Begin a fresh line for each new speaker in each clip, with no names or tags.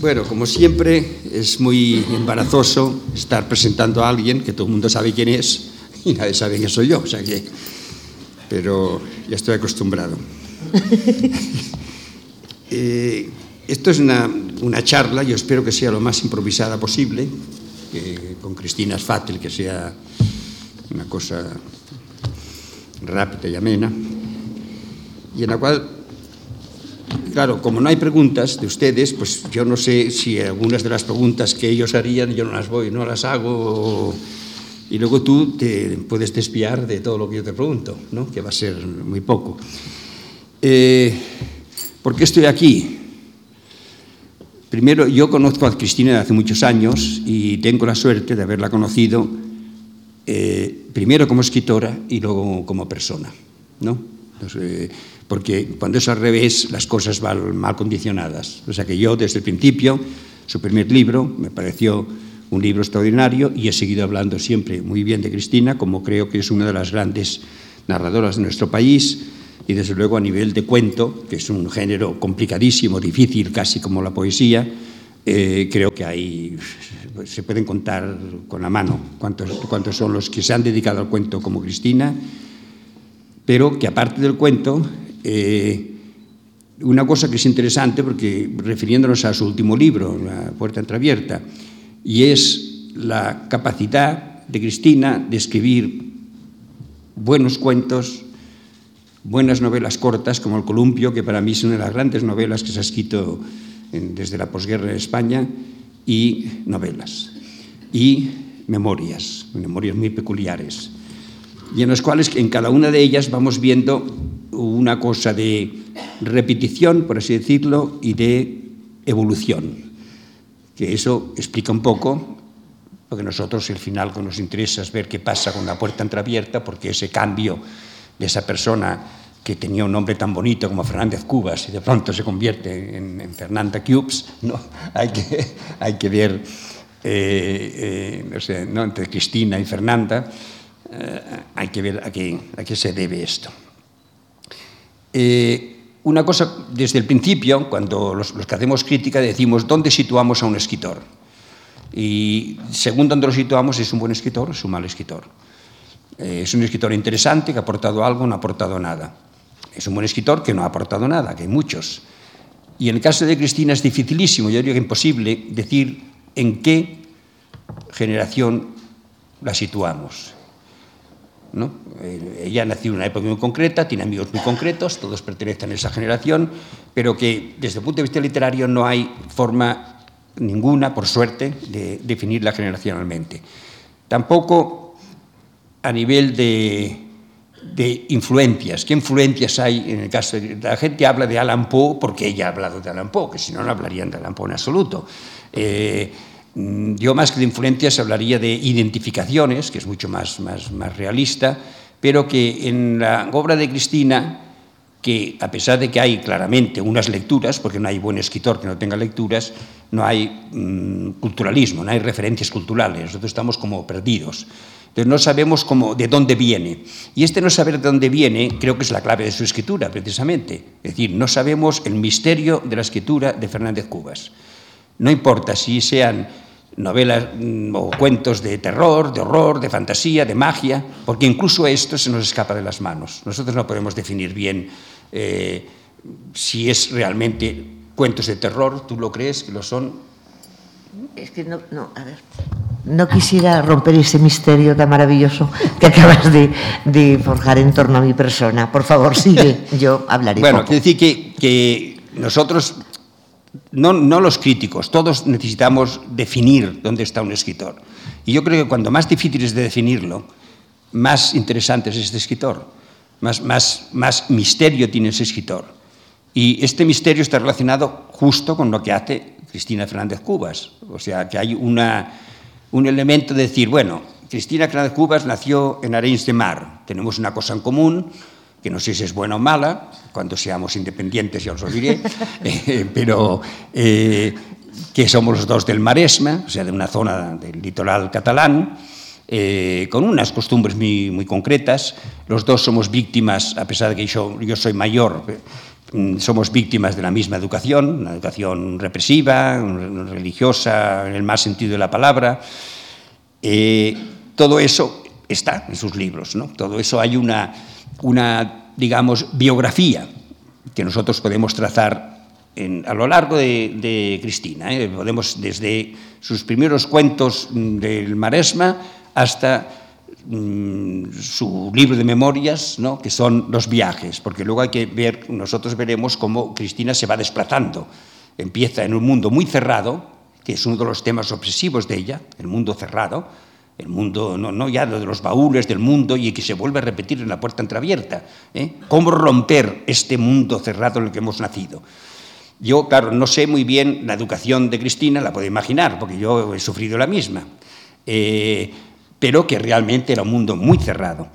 Bueno, como siempre, es muy embarazoso estar presentando a alguien que todo el mundo sabe quién es y nadie sabe quién soy yo, o sea que... Pero ya estoy acostumbrado. eh, esto es una, una, charla, yo espero que sea lo más improvisada posible, que con Cristina es fácil que sea una cosa rápida y amena, y en la cual Claro, como no hay preguntas de ustedes, pues yo no sé si algunas de las preguntas que ellos harían yo no las voy, no las hago. Y luego tú te puedes despiar de todo lo que yo te pregunto, ¿no? que va a ser muy poco. Eh, ¿Por qué estoy aquí? Primero, yo conozco a Cristina de hace muchos años y tengo la suerte de haberla conocido eh, primero como escritora y luego como persona. ¿no? Entonces, porque cuando es al revés las cosas van mal condicionadas. O sea que yo desde el principio, su primer libro me pareció un libro extraordinario y he seguido hablando siempre muy bien de Cristina, como creo que es una de las grandes narradoras de nuestro país y desde luego a nivel de cuento, que es un género complicadísimo, difícil, casi como la poesía, eh, creo que hay, se pueden contar con la mano cuántos, cuántos son los que se han dedicado al cuento como Cristina, pero que aparte del cuento eh, una cosa que es interesante, porque refiriéndonos a su último libro, La puerta entreabierta, y es la capacidad de Cristina de escribir buenos cuentos, buenas novelas cortas, como El Columpio, que para mí es una de las grandes novelas que se ha escrito desde la posguerra en España, y novelas, y memorias, memorias muy peculiares, y en las cuales en cada una de ellas vamos viendo una cosa de repetición, por así decirlo, y de evolución. Que eso explica un poco, porque nosotros el final nos interesa es ver qué pasa con la puerta entreabierta, porque ese cambio de esa persona que tenía un nombre tan bonito como Fernández Cubas y de pronto se convierte en, Fernanda Cubes, ¿no? hay, que, hay que ver, eh, eh, no sé, ¿no? entre Cristina y Fernanda, eh, hay que ver a qué, a qué se debe esto. Eh, una cosa, desde el principio, cuando los, que hacemos crítica decimos dónde situamos a un escritor. Y según dónde lo situamos, es un buen escritor es un mal escritor. Eh, es un escritor interesante que ha aportado algo, no ha aportado nada. Es un buen escritor que no ha aportado nada, que hay muchos. Y en el caso de Cristina es dificilísimo, yo diría que imposible, decir en qué generación la situamos. ¿No? Eh, ella nació en una época muy concreta, tiene amigos muy concretos, todos pertenecen a esa generación, pero que desde el punto de vista literario no hay forma ninguna, por suerte, de definirla generacionalmente. Tampoco a nivel de, de influencias. ¿Qué influencias hay en el caso de la gente habla de Alan Poe porque ella ha hablado de Alan Poe, que si no no hablarían de Alan Poe en absoluto. Eh, yo más que de influencias hablaría de identificaciones, que es mucho más, más, más realista, pero que en la obra de Cristina, que a pesar de que hay claramente unas lecturas, porque no hay buen escritor que no tenga lecturas, no hay mmm, culturalismo, no hay referencias culturales, nosotros estamos como perdidos. Entonces no sabemos cómo, de dónde viene. Y este no saber de dónde viene creo que es la clave de su escritura, precisamente. Es decir, no sabemos el misterio de la escritura de Fernández Cubas. No importa si sean novelas mm, o cuentos de terror, de horror, de fantasía, de magia, porque incluso esto se nos escapa de las manos. Nosotros no podemos definir bien eh, si es realmente cuentos de terror, ¿tú lo crees que lo son?
Es que no, no, a ver. No quisiera romper ese misterio tan maravilloso que acabas de, de forjar en torno a mi persona. Por favor, sigue, yo hablaré.
Bueno, quiero decir que, que nosotros no, no, los críticos, todos necesitamos definir dónde está un escritor. Y yo creo que cuando más difícil es de definirlo, más interesante es este escritor, más, más, más misterio tiene ese escritor. Y este misterio está relacionado justo con lo que hace Cristina Fernández Cubas. O sea, que hay una, un elemento de decir, bueno, Cristina Fernández Cubas nació en Arenys de Mar, tenemos una cosa en común, que no sé si es buena o mala, cuando seamos independientes ya os lo diré, eh, pero eh, que somos los dos del Maresma, o sea, de una zona del litoral catalán, eh, con unas costumbres muy, muy, concretas. Los dos somos víctimas, a pesar de que yo, yo soy mayor mm, somos víctimas de la misma educación, una educación represiva, religiosa en el más sentido de la palabra. Eh, todo eso está en sus libros, ¿no? Todo eso hay una, una digamos, biografía que nosotros podemos trazar a lo largo de, Cristina. ¿eh? Podemos desde sus primeros cuentos del Maresma hasta mm, su libro de memorias, ¿no? que son los viajes, porque luego hay que ver, nosotros veremos cómo Cristina se va desplazando. Empieza en un mundo muy cerrado, que es uno de los temas obsesivos de ella, el mundo cerrado, el mundo, no, no ya de los baúles del mundo y que se vuelve a repetir en la puerta entreabierta. ¿eh? ¿Cómo romper este mundo cerrado en el que hemos nacido? Yo, claro, no sé muy bien la educación de Cristina, la puedo imaginar, porque yo he sufrido la misma, eh, pero que realmente era un mundo muy cerrado.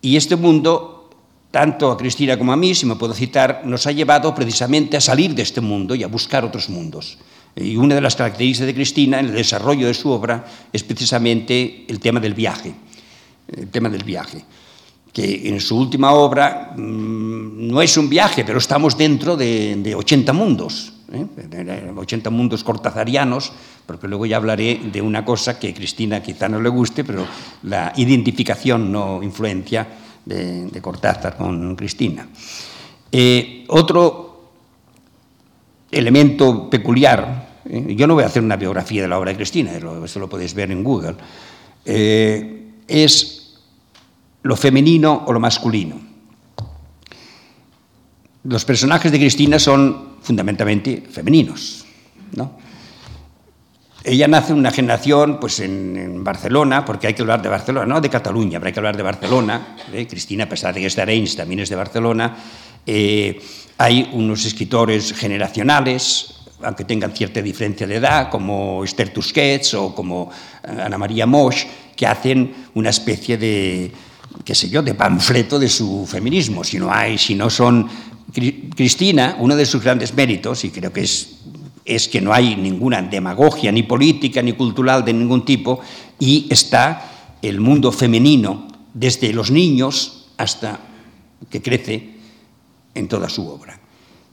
Y este mundo, tanto a Cristina como a mí, si me puedo citar, nos ha llevado precisamente a salir de este mundo y a buscar otros mundos. Y una de las características de Cristina en el desarrollo de su obra es precisamente el tema del viaje, el tema del viaje que en su última obra mm, no es un viaje, pero estamos dentro de, 80 mundos, ¿eh? 80 mundos cortazarianos, porque luego ya hablaré de una cosa que a Cristina quizá no le guste, pero la identificación no influencia de, Cortázar con Cristina. Eh, otro elemento peculiar, ¿eh? yo no voy a hacer una biografía de la obra de Cristina, eso lo podéis ver en Google, eh, es lo femenino o lo masculino. Los personajes de Cristina son fundamentalmente femeninos. ¿no? Ella nace en una generación pues, en, Barcelona, porque hay que hablar de Barcelona, no de Cataluña, pero hay que hablar de Barcelona. ¿eh? Cristina, a pesar de que es de Arenys, también es de Barcelona. Hay unos escritores generacionales, aunque tengan cierta diferencia de edad, como Esther Tusquets o como eh, Ana María Moix, que hacen una especie de, qué sé yo, de panfleto de su feminismo. Si no hay, si no son... Cristina, uno de sus grandes méritos, y creo que es, es que no hay ninguna demagogia, ni política, ni cultural de ningún tipo, y está el mundo femenino, desde los niños hasta que crece en toda su obra.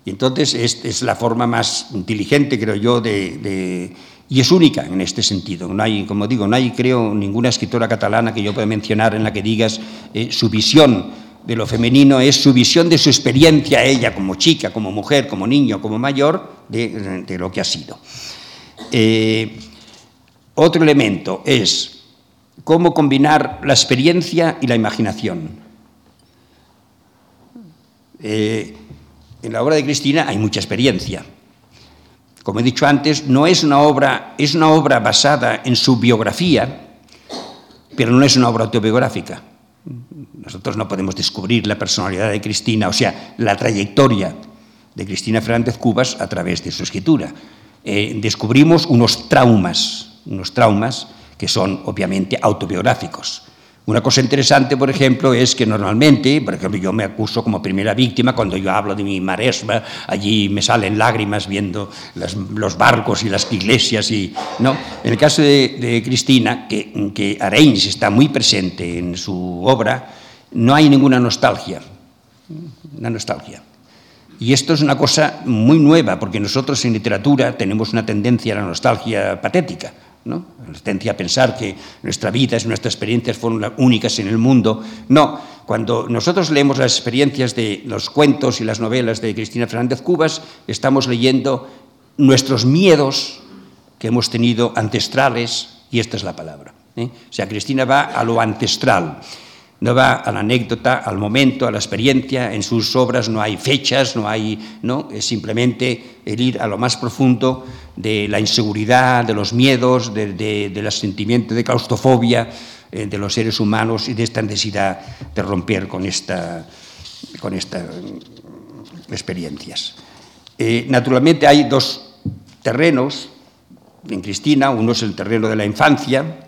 Y entonces es, es la forma más inteligente, creo yo, de y es única en este sentido. No hay, como digo, no hay, creo, ninguna escritora catalana que yo pueda mencionar en la que digas eh, su visión de lo femenino es su visión de su experiencia, ella como chica, como mujer, como niño, como mayor, de, lo que ha sido. Eh, otro elemento es cómo combinar la experiencia y la imaginación. Eh, en la obra de Cristina hay mucha experiencia, como he dicho antes, no es una obra, es una obra basada en su biografía, pero no es una obra autobiográfica. Nosotros no podemos descubrir la personalidad de Cristina, o sea, la trayectoria de Cristina Fernández Cubas a través de su escritura. Eh, descubrimos unos traumas, unos traumas que son obviamente autobiográficos. Una cosa interesante, por ejemplo, es que normalmente, por ejemplo, yo me acuso como primera víctima cuando yo hablo de mi maresma, allí me salen lágrimas viendo los barcos y las iglesias. Y, ¿no? En el caso de, Cristina, que, que está muy presente en su obra, no hay ninguna nostalgia. Una nostalgia. Y esto es una cosa muy nueva, porque nosotros en literatura tenemos una tendencia a la nostalgia patética. ¿No? La tendencia a pensar que nuestra vida, nuestras experiencias fueron únicas en el mundo. No, cuando nosotros leemos las experiencias de los cuentos y las novelas de Cristina Fernández Cubas, estamos leyendo nuestros miedos que hemos tenido ancestrales, y esta es la palabra. ¿eh? O sea, Cristina va a lo ancestral no va a la anécdota, al momento, a la experiencia. En sus obras no hay fechas, no hay, no, es simplemente el ir a lo más profundo de la inseguridad, de los miedos, del de, sentimiento de claustrofobia eh, de los seres humanos y de esta necesidad de romper con esta, con estas experiencias. Eh, naturalmente hay dos terrenos en Cristina, uno es el terreno de la infancia,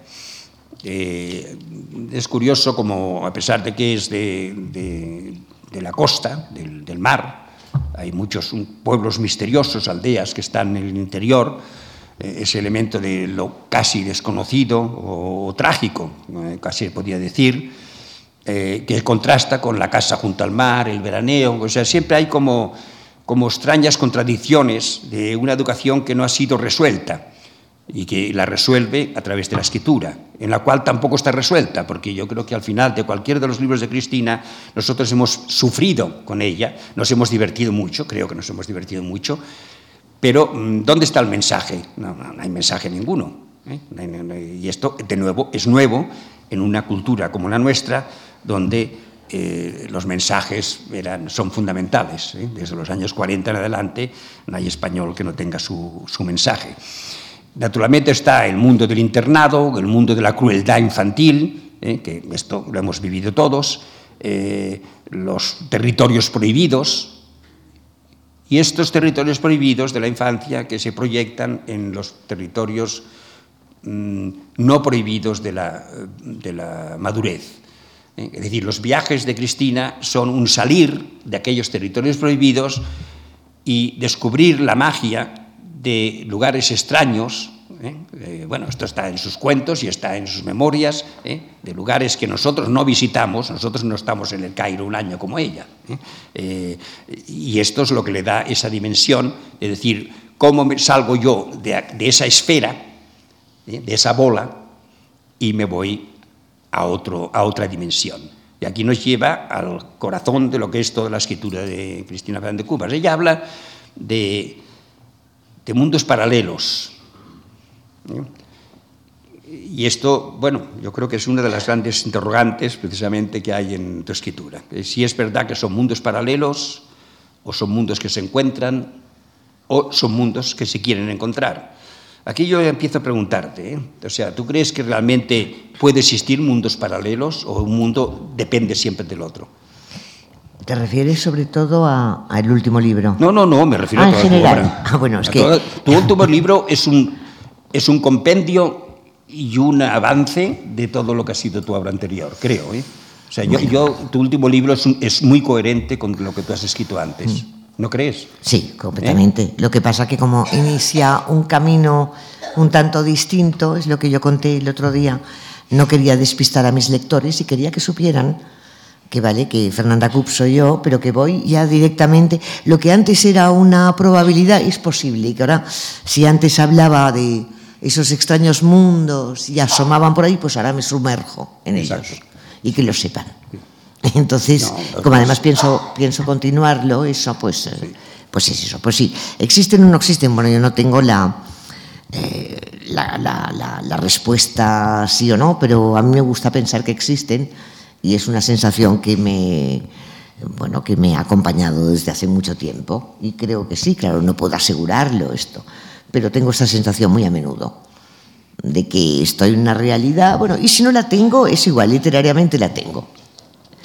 eh, es curioso como, a pesar de que es de, la costa, del, mar, hay muchos pueblos misteriosos, aldeas que están en el interior, eh, ese elemento de lo casi desconocido o, trágico, eh, casi podría decir, que contrasta con la casa junto al mar, el veraneo, o sea, siempre hay como como extrañas contradicciones de una educación que no ha sido resuelta y que la resuelve a través de la escritura, en la cual tampoco está resuelta, porque yo creo que al final de cualquier de los libros de Cristina nosotros hemos sufrido con ella, nos hemos divertido mucho, creo que nos hemos divertido mucho, pero mm, ¿dónde está el mensaje? No, no, hay mensaje ninguno. ¿eh? Y esto, de nuevo, es nuevo en una cultura como la nuestra, donde eh, los mensajes eran, son fundamentales. ¿eh? Desde los años 40 en adelante no hay español que no tenga su, su mensaje. Naturalmente está el mundo del internado, el mundo de la crueldad infantil, eh, que esto lo hemos vivido todos, eh, los territorios prohibidos, y estos territorios prohibidos de la infancia que se proyectan en los territorios mmm, no prohibidos de la, de la madurez. Eh, es decir, los viajes de Cristina son un salir de aquellos territorios prohibidos y descubrir la magia de lugares extraños, ¿eh? Eh, bueno, esto está en sus cuentos y está en sus memorias, ¿eh? de lugares que nosotros no visitamos, nosotros no estamos en el Cairo un año como ella. y esto es lo que le da esa dimensión, de decir, cómo me salgo yo de, de esa esfera, de esa bola, y me voy a, otro, a otra dimensión. Y aquí nos lleva al corazón de lo que es toda la escritura de Cristina Fernández de Cubas. Ella habla de de mundos paralelos. Y esto, bueno, yo creo que es una de las grandes interrogantes precisamente que hay en tu escritura. Si es verdad que son mundos paralelos, o son mundos que se encuentran, o son mundos que se quieren encontrar. Aquí yo empiezo a preguntarte, ¿eh? o sea, ¿tú crees que realmente puede existir mundos paralelos o un mundo depende siempre del otro?
¿Te refieres sobre todo al último libro?
No, no, no, me refiero
ah,
a toda
en general.
tu obra.
Ah, bueno, es
A
que...
toda- Tu último libro es un, es un compendio y un avance de todo lo que ha sido tu obra anterior, creo. ¿eh? O sea, yo, yo- tu último libro es, un- es muy coherente con lo que tú has escrito antes. ¿No crees?
Sí, completamente. Lo que pasa que como inicia un camino un tanto distinto, es lo que yo conté el otro día, no quería despistar a mis lectores y quería que supieran que vale, que Fernanda Cup soy yo, pero que voy ya directamente, lo que antes era una probabilidad es posible, y que ahora, si antes hablaba de esos extraños mundos y asomaban por ahí, pues ahora me sumerjo en ellos y que lo sepan. Entonces,
No,
como además pienso, pienso continuarlo, eso pues, eh, pues es eso. Pues sí, existen o no existen. Bueno, yo no tengo la, eh, la, la- la- la respuesta sí o no, pero a mí me gusta pensar que existen y es una sensación que me, bueno, que me ha acompañado desde hace mucho tiempo y creo que sí, claro, no puedo asegurarlo esto, pero tengo esta sensación muy a menudo de que estoy en una realidad, bueno, y si no la tengo, es igual, literariamente la tengo.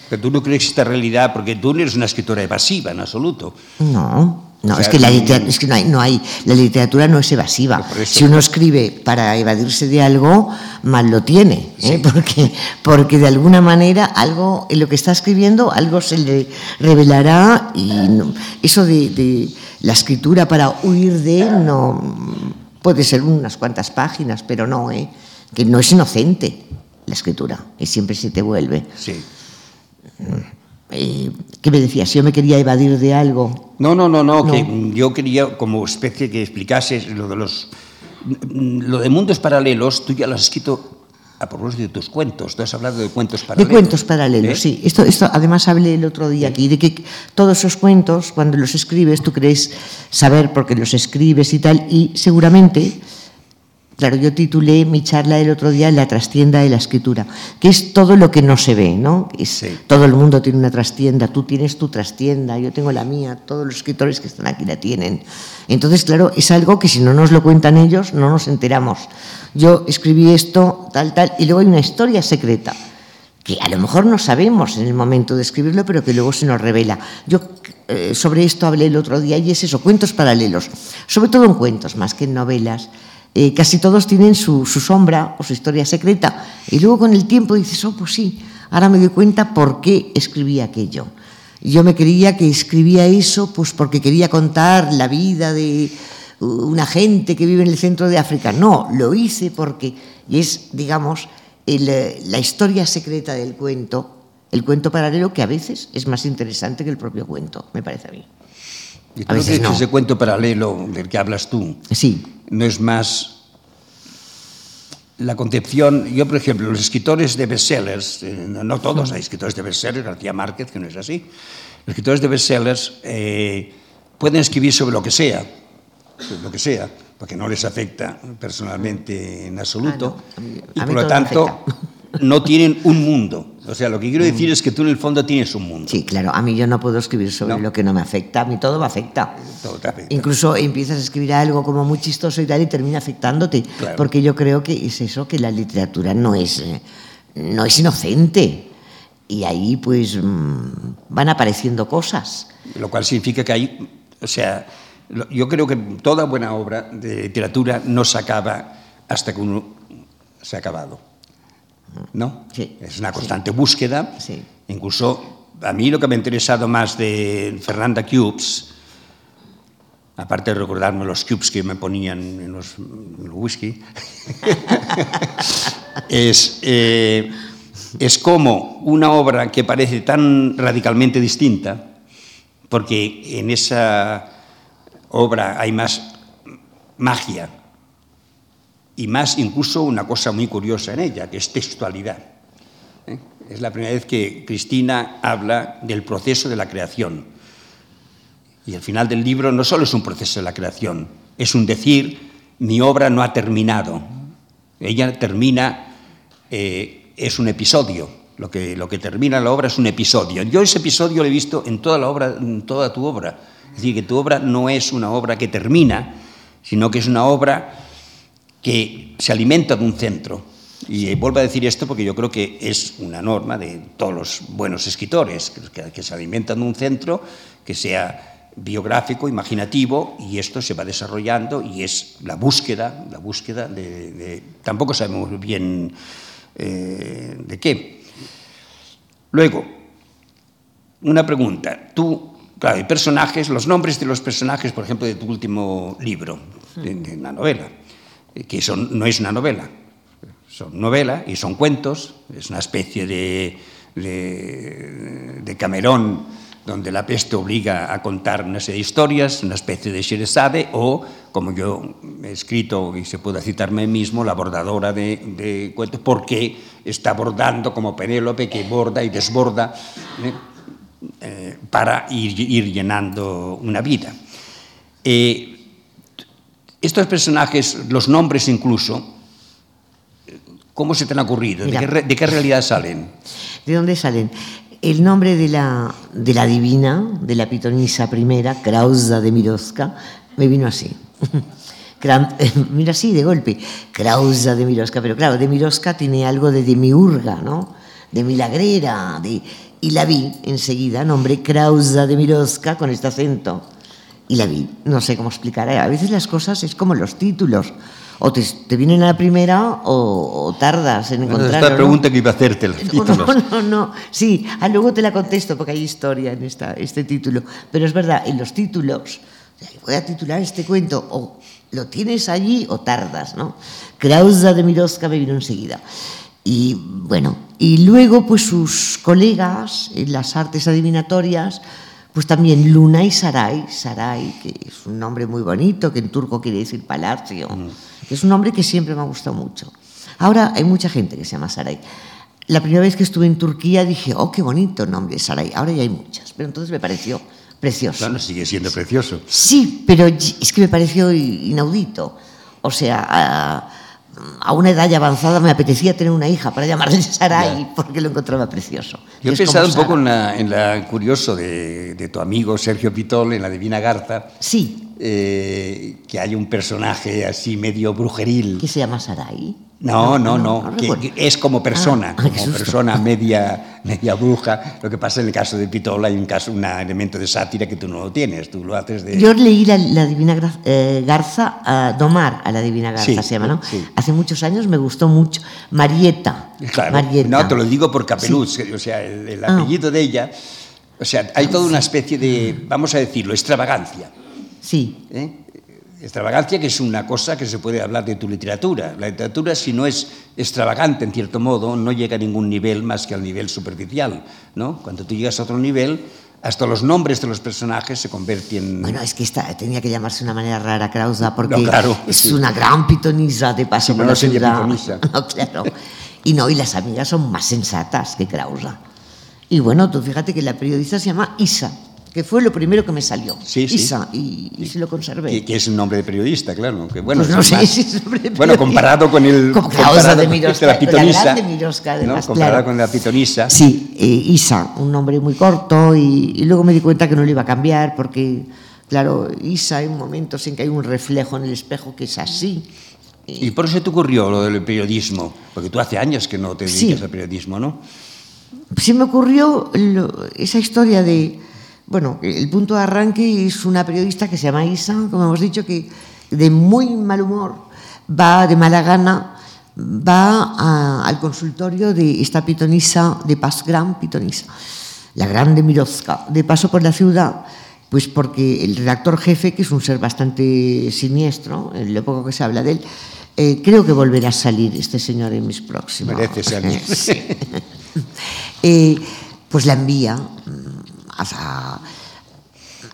Pero tú no crees esta realidad, porque tú no eres una escritora evasiva en absoluto.
No, no,
O sea,
es que, la
mm,
literatura, es que no, hay, no hay, la literatura no es evasiva. Si uno escribe para evadirse de algo, mal lo tiene, ¿eh? porque, porque de alguna manera algo, en lo que está escribiendo, algo se le revelará y no- eso de, de la escritura para huir de no puede ser unas cuantas páginas, pero no, ¿eh? que no es inocente la escritura, y siempre se te vuelve.
Sí.
Eh, ¿Qué me decías? Yo me quería evadir de algo,
No, no, no, no,
No.
que yo quería como especie que explicases lo de los lo de mundos paralelos, tú ya lo has escrito a propósito de tus cuentos, tú has hablado de cuentos
De
paralelos.
cuentos paralelos,
¿Eh?
sí. Esto, esto además hablé el otro día aquí, de que todos esos cuentos, cuando los escribes, tú crees saber por qué los escribes y tal, y seguramente, claro, yo titulé mi charla el otro día La trastienda de la escritura, que es todo lo que no se ve, ¿no? Es,
Sí.
Todo el mundo tiene una trastienda, tú tienes tu trastienda, yo tengo la mía, todos los escritores que están aquí la tienen. Entonces, claro, es algo que si no nos lo cuentan ellos, no nos enteramos. Yo escribí esto, tal, tal, y luego hay una historia secreta que a lo mejor no sabemos en el momento de escribirlo, pero que luego se nos revela. Yo eh, sobre esto hablé el otro día y es eso, cuentos paralelos, sobre todo en cuentos más que en novelas. Eh, casi todos tienen su, su sombra o su historia secreta y luego con el tiempo dices, oh, pues sí, ahora me doy cuenta por qué escribí aquello. Yo me creía que escribía eso pues porque quería contar la vida de una gente que vive en el centro de África. No, lo hice porque, y es, digamos, el, eh, la historia secreta del cuento, el cuento paralelo que a veces es más interesante que el propio cuento, me parece a mí.
Y
A
creo
veces
que
no.
ese cuento paralelo del que hablas tú
Sí,
no es más la concepción. Yo, por ejemplo, los escritores de bestsellers, eh, no, todos hay escritores de bestsellers, García Márquez, que no es así. Los escritores de bestsellers eh, pueden escribir sobre lo que sea, sobre lo que sea, porque no les afecta personalmente en absoluto.
Ah, no, a mí-
y
a mí
por lo tanto. No tienen un mundo. O sea, lo que quiero decir es que tú en el fondo tienes un mundo.
sí, claro. A mí yo no puedo escribir sobre
No.
lo que no me afecta. A mí todo me afecta.
Todo te afecta.
Incluso empiezas a escribir algo como muy chistoso y tal y termina afectándote.
Claro.
Porque yo creo que es eso, que la literatura no es, eh, no es inocente. Y ahí pues mm, van apareciendo cosas.
Lo cual significa que hay, o sea, yo creo que toda buena obra de literatura no se acaba hasta que uno se ha acabado. ¿No?
Sí,
Es una
sí.
constante búsqueda.
Sí.
Incluso a mí lo que me ha interesado más de Fernanda Cubes, aparte de recordarme los cubes que me ponían en los, en whisky, es, eh, es como una obra que parece tan radicalmente distinta, porque en esa obra hay más magia y más incluso una cosa muy curiosa en ella, que es textualidad. ¿eh? Es la primera vez que Cristina habla del proceso de la creación. Y al final del libro no solo es un proceso de la creación, es un decir, mi obra no ha terminado. Ella termina, eh, es un episodio. Lo que, lo que termina la obra es un episodio. Yo ese episodio lo he visto en toda la obra, en toda tu obra. Es decir, que tu obra no es una obra que termina, sino que es una obra que se alimenta de un centro. Y eh, vuelvo a decir esto porque yo creo que es una norma de todos los buenos escritores, que, se alimentan de un centro que sea biográfico, imaginativo, y esto se va desarrollando y es la búsqueda, la búsqueda de... tampoco sabemos bien eh, de qué. Luego, una pregunta. Tú, claro, hay personajes, los nombres de los personajes, por ejemplo, de tu último libro, de, de una novela, que son, no es una novela, son novela y son cuentos, es una especie de, de, de Camerón donde la peste obliga a contar una serie de historias, una especie de Sheresade, o, como yo he escrito y se puede citarme mismo, la bordadora de, de cuentos, porque está bordando como Penélope, que borda y desborda ¿eh? Eh, para ir, ir, llenando una vida. Eh, estos personajes, los nombres incluso, ¿cómo se te han ocurrido? ¿De qué, ¿De qué realidad salen?
¿De dónde salen? El nombre de la, de la divina, de la pitonisa primera, Krausa de Miroska, me vino así. Mira así, de golpe. Krausa de Miroska, pero claro, de Miroska tiene algo de demiurga, ¿no? De milagrera, de... Y la vi enseguida, nombre Krausa de Miroska con este acento. Y la vi, no sé cómo explicar. A veces las cosas es como los títulos. O te, te vienen a la primera o, o tardas en encontrarlo.
Esta pregunta ¿no? que iba a hacerte, los títulos.
No, no, no. Sí, ah, luego te la contesto porque hay historia en esta, este título. Pero es verdad, en los títulos, voy a titular este cuento, o lo tienes allí o tardas, ¿no? Krausa de Miroska me vino enseguida. Y bueno, y luego pues sus colegas en las artes adivinatorias, pues también Luna y Sarai, Sarai, que es un nombre muy bonito, que en turco quiere decir palacio, mm. que es un nombre que siempre me ha gustado mucho. Ahora hay mucha gente que se llama Sarai. La primera vez que estuve en Turquía dije, oh, qué bonito nombre, Sarai. Ahora ya hay muchas, pero entonces me pareció precioso.
Claro, sigue siendo precioso.
Sí, pero es que me pareció inaudito. O sea, a, una edad ya avanzada me apetecía tener una hija para llamarle Sarai yeah. porque lo encontraba precioso.
Yo he pensado un poco en la, en la curioso de, de, tu amigo Sergio Pitol, en la Divina Garza.
Sí.
Eh, que hay un personaje así medio brujeril.
¿Que se llama Sarai?
No, no, no, no, no que, que, es como persona,
ah,
como persona media, media bruja. Lo que pasa en el caso de Pitol hay un caso, un elemento de sátira que tú no lo tienes, tú lo haces de...
Yo leí la, la Divina Garza, eh, Garza uh, Domar a la Divina Garza,
sí,
se llama, ¿no?
Sí.
Hace muchos años me gustó mucho. Marieta.
Claro,
Marieta.
no, te lo digo por Capeluz, sí. o sea, el, el apellido ah. de ella, o sea, hay toda una especie de, vamos a decirlo, extravagancia.
Sí.
¿Eh? Extravagancia que es una cosa que se puede hablar de tu literatura. La literatura, si no es extravagante en cierto modo, no llega a ningún nivel más que al nivel superficial. ¿no? Cuando tú llegas a otro nivel, hasta los nombres de los personajes se convierten...
Bueno, es que esta, tenía que llamarse de una manera rara Krausa porque
No, claro,
es
sí.
una gran pitonisa de paso
Sí,
por la
no sería
ciudad.
pitonisa.
No, claro. Y no, y las amigas son más sensatas que Krausa. Y bueno, tú fíjate que la periodista se llama Isa, que fue lo primero que me salió.
Sí, sí.
Isa, y, y sí lo conservé.
Que, que es un nombre de periodista, claro. Bueno,
Pues no sé
más-
si es nombre de
Bueno, comparado con el...
Como
comparado
de
con
Miroska,
la
la
pitonisa.
grande Miroska, además,
¿no? Comparado
claro.
con la pitonisa.
Sí, eh, Isa, un nombre muy corto y, y luego me di cuenta que no lo iba a cambiar porque, claro, Isa hay momentos en que hay un reflejo en el espejo que es así.
Y por eso te ocurrió lo del periodismo, porque tú hace años que no te
Sí.
dedicas al periodismo, ¿no?
Se me ocurrió lo- esa historia de, bueno, el punto de arranque es una periodista que se llama Isa, como hemos dicho, que de muy mal humor va de mala gana, va a- al consultorio de esta pitonisa, de Paz Gran Pitonisa, la grande Mirovska, de paso por la ciudad, pues porque el redactor jefe, que es un ser bastante siniestro, en lo poco que se habla de él, eh, creo que volverá a salir este señor en mis próximos.
Merece salir.
Sí. Eh, pues la envía a,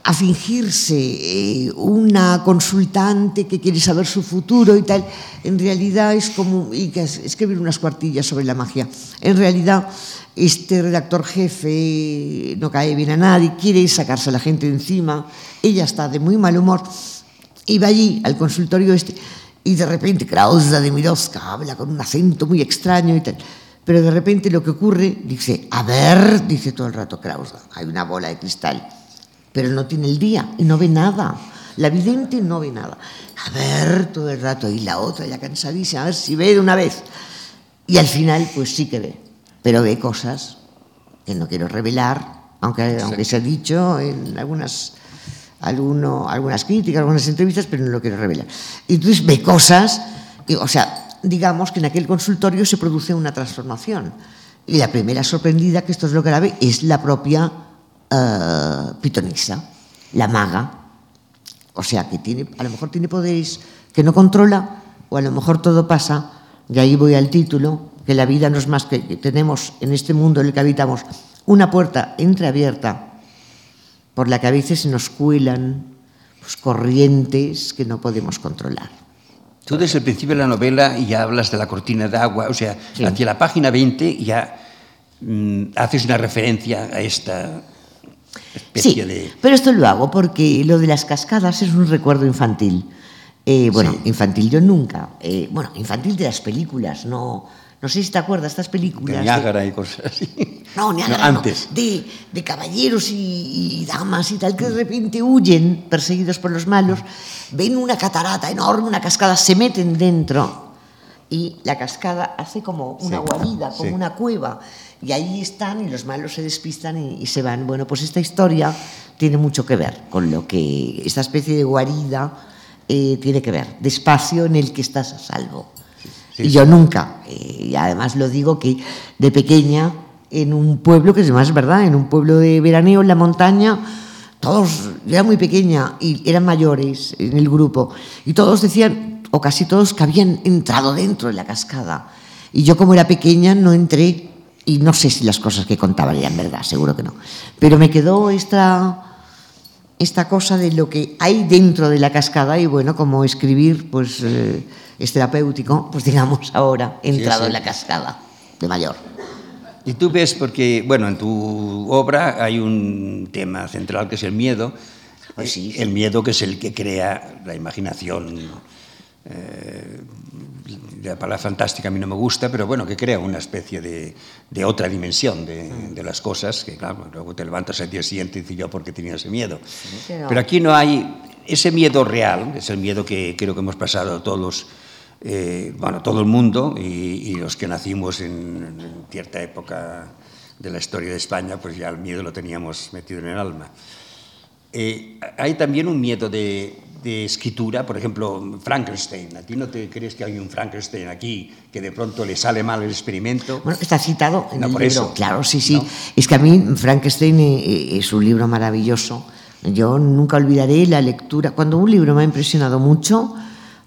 a fingirse eh, una consultante que quiere saber su futuro y tal. En realidad es como que es- escribir unas cuartillas sobre la magia. En realidad este redactor jefe no cae bien a nadie, quiere sacarse a la gente de encima. Ella está de muy mal humor y va allí al consultorio este y de repente Krausa de Miroska habla con un acento muy extraño y tal. Pero de repente lo que ocurre, dice, a ver, dice todo el rato Krausa, hay una bola de cristal, pero no tiene el día y no ve nada. La vidente no ve nada. A ver todo el rato y la otra ya cansadísima, a ver si ve de una vez. Y al final, pues sí que ve, pero ve cosas que no quiero revelar, aunque, aunque se ha dicho en algunas, alguno, algunas críticas, algunas entrevistas, pero no lo quiero revelar. Y entonces ve cosas, y, o sea, digamos que en aquel consultorio se produce una transformación. Y la primera sorprendida, que esto es lo grave, es la propia eh, pitonisa, la maga. O sea, que tiene, a lo mejor tiene poderes que no controla, o a lo mejor todo pasa, y ahí voy al título, que la vida no es más que, que tenemos en este mundo en el que habitamos una puerta entreabierta por la que a veces nos cuelan corrientes que no podemos controlar.
Tú desde el principio de la novela ya hablas de la cortina de agua, o sea,
Sí.
hacia la página 20 ya mm, haces una referencia a esta especie
Sí,
de...
pero esto lo hago porque lo de las cascadas es un recuerdo infantil. Eh, bueno,
Sí.
infantil yo nunca. eh, bueno, infantil de las películas, no, no sé si te acuerdas, estas películas. de-
Niágara y cosas así.
No, Niágara no,
antes.
De, de caballeros y, y damas y tal, que de repente huyen, perseguidos por los malos, ven una catarata enorme, una cascada, se meten dentro y la cascada hace como una
Sí,
guarida, como
sí.
una cueva. Y ahí están y los malos se despistan y, y se van. Bueno, pues esta historia tiene mucho que ver con lo que esta especie de guarida eh, tiene que ver, de espacio en el que estás a salvo. Y yo nunca, eh, y además lo digo que de pequeña, en un pueblo, que además es verdad, en un pueblo de veraneo en la montaña, todos, yo era muy pequeña y eran mayores en el grupo, y todos decían, o casi todos, que habían entrado dentro de la cascada. Y yo como era pequeña no entré, y no sé si las cosas que contaban eran verdad, seguro que no. Pero me quedó esta esta cosa de lo que hay dentro de la cascada y bueno, como escribir pues eh, es terapéutico, pues digamos ahora he entrado
sí.
en la cascada de mayor.
Y tú ves, porque, bueno, en tu obra hay un tema central que es el miedo.
Pues sí, sí.
El miedo que es el que crea la imaginación. eh, la palabra fantástica a mí no me gusta, pero bueno, que crea una especie de, de otra dimensión de, de las cosas, que claro, luego te levantas al día siguiente y dices yo porque tenía ese miedo.
pero-
Pero aquí no hay ese miedo real, es el miedo que creo que hemos pasado todos, eh, bueno, todo el mundo y, y los que nacimos en, en cierta época de la historia de España, pues ya el miedo lo teníamos metido en el alma. Eh, hay también un miedo de, de escritura, por ejemplo, Frankenstein. ¿A ti no te crees que hay un Frankenstein aquí que de pronto le sale mal el experimento?
Bueno, está citado en
No,
el
por
libro.
eso.
Claro, sí, sí.
¿No?
Es que a mí Frankenstein eh, es un libro maravilloso. Yo nunca olvidaré la lectura. Cuando un libro me ha impresionado mucho,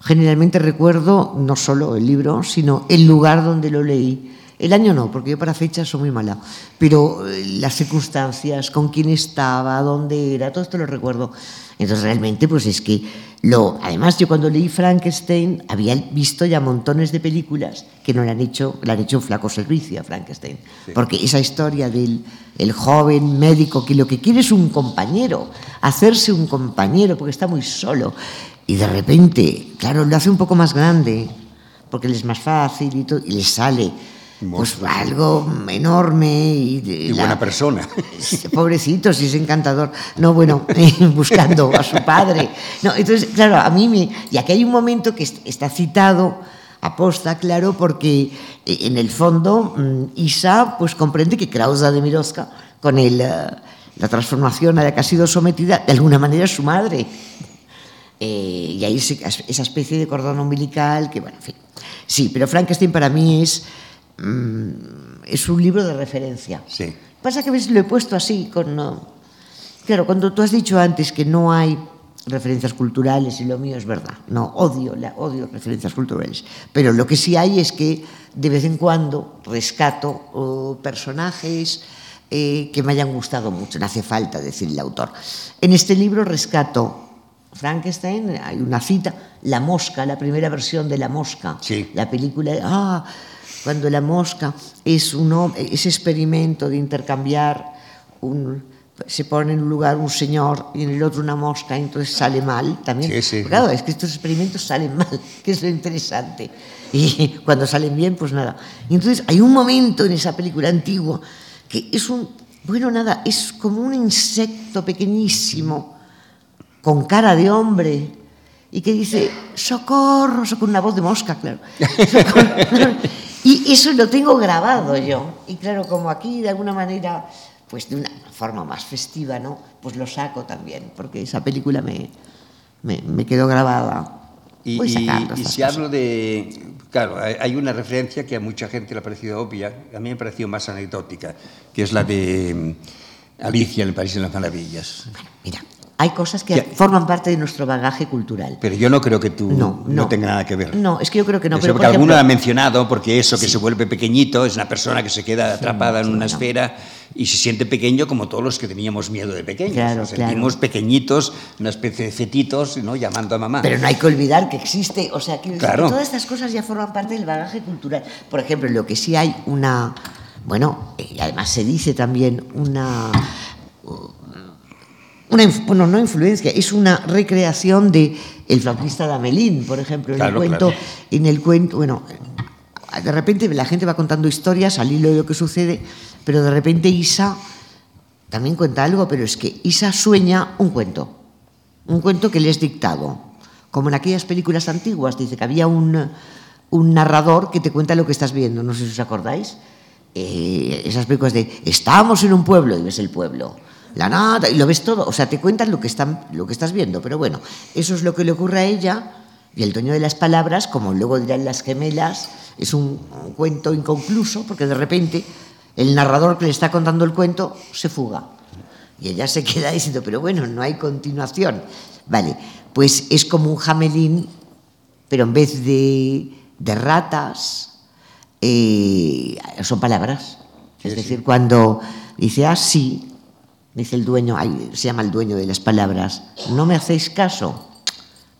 generalmente recuerdo no solo el libro, sino el lugar donde lo leí. El año no, porque yo para fechas soy muy mala, pero eh, las circunstancias, con quién estaba, dónde era, todo esto lo recuerdo. Entonces realmente pues es que lo además yo cuando leí Frankenstein había visto ya montones de películas que no le han hecho le han hecho un flaco servicio a Frankenstein, porque esa historia del el joven médico que lo que quiere es un compañero, hacerse un compañero porque está muy solo y de repente, claro, lo hace un poco más grande porque le es más fácil y todo y le sale pues algo enorme
y buena persona.
Pobrecito, si es encantador. No, bueno, buscando a su padre. No, entonces, claro, a mí me... Y aquí hay un momento que está citado aposta, claro, porque eh, en el fondo mm, Isa pues comprende que Krausa de Miroska, con el, eh, la transformación a la que ha sido sometida, de alguna manera es su madre. Eh, y hay esa especie de cordón umbilical que, bueno, en fin. Sí, pero Frankenstein para mí es Mm, es un libro de referencia.
Sí.
Pasa que a veces lo he puesto así, con... Claro, cuando tú has dicho antes que no hay referencias culturales y lo mío es verdad. No, odio, la, odio referencias culturales. Pero lo que sí hay es que de vez en cuando rescato personajes eh, que me hayan gustado mucho. No hace falta decir el autor. En este libro rescato Frankenstein, hay una cita, La Mosca, la primera versión de La Mosca.
Sí.
La película... Ah, cuando la mosca es un, ese experimento de intercambiar, un, se pone en un lugar un señor y en el otro una mosca, entonces sale mal también.
Sí, sí.
Claro, es que estos experimentos salen mal, que es lo interesante. Y cuando salen bien, pues nada. Y entonces hay un momento en esa película antigua que es un, bueno, nada, es como un insecto pequeñísimo, con cara de hombre, y que dice, socorro, con una voz de mosca, claro. Y eso lo tengo grabado yo. Y claro, como aquí de alguna manera, pues de una forma más festiva, ¿no? Pues lo saco también, porque esa película me, me, me quedó grabada.
Y, y, y si hablo de... Claro, hay una referencia que a mucha gente le ha parecido obvia, a mí me ha parecido más anecdótica, que es la de mm, Alicia en el País de las Maravillas.
Bueno, mira, hay cosas que, forman parte de nuestro bagaje cultural.
Pero yo no creo que tú no, no, tenga nada que ver.
No, es que yo creo que no.
pero, porque alguno ha mencionado, porque eso que se vuelve pequeñito es una persona que se queda atrapada en una esfera y se siente pequeño como todos los que teníamos miedo de pequeños.
Claro,
Nos sentimos pequeñitos, una especie de fetitos, ¿no? llamando a mamá.
Pero no hay que olvidar que existe, o sea, que, claro. todas estas cosas ya forman parte del bagaje cultural. Por ejemplo, lo que sí hay una, bueno, y además se dice también una una, bueno, no influencia, es una recreación de El flautista de Amelín, por ejemplo, en
claro,
el cuento,
claro.
en el cuento, bueno, de repente la gente va contando historias al hilo de lo que sucede, pero de repente Isa también cuenta algo, pero es que Isa sueña un cuento, un cuento que le es dictado, como en aquellas películas antiguas, dice que había un, un narrador que te cuenta lo que estás viendo, no sé si os acordáis, eh, esas películas de estamos en un pueblo y ves el pueblo la nada, y lo ves todo, o sea, te cuentan lo que, están, lo que estás viendo, pero bueno, eso es lo que le ocurre a ella, y el dueño de las palabras, como luego dirán las gemelas, es un, un cuento inconcluso, porque de repente el narrador que le está contando el cuento se fuga. Y ella se queda diciendo, pero bueno, no hay continuación. Vale, pues es como un jamelín, pero en vez de, de ratas, eh, son palabras. Es sí, decir, sí. cuando dice, ah, sí, dice el dueño, ay, se llama el dueño de las palabras, no me hacéis caso,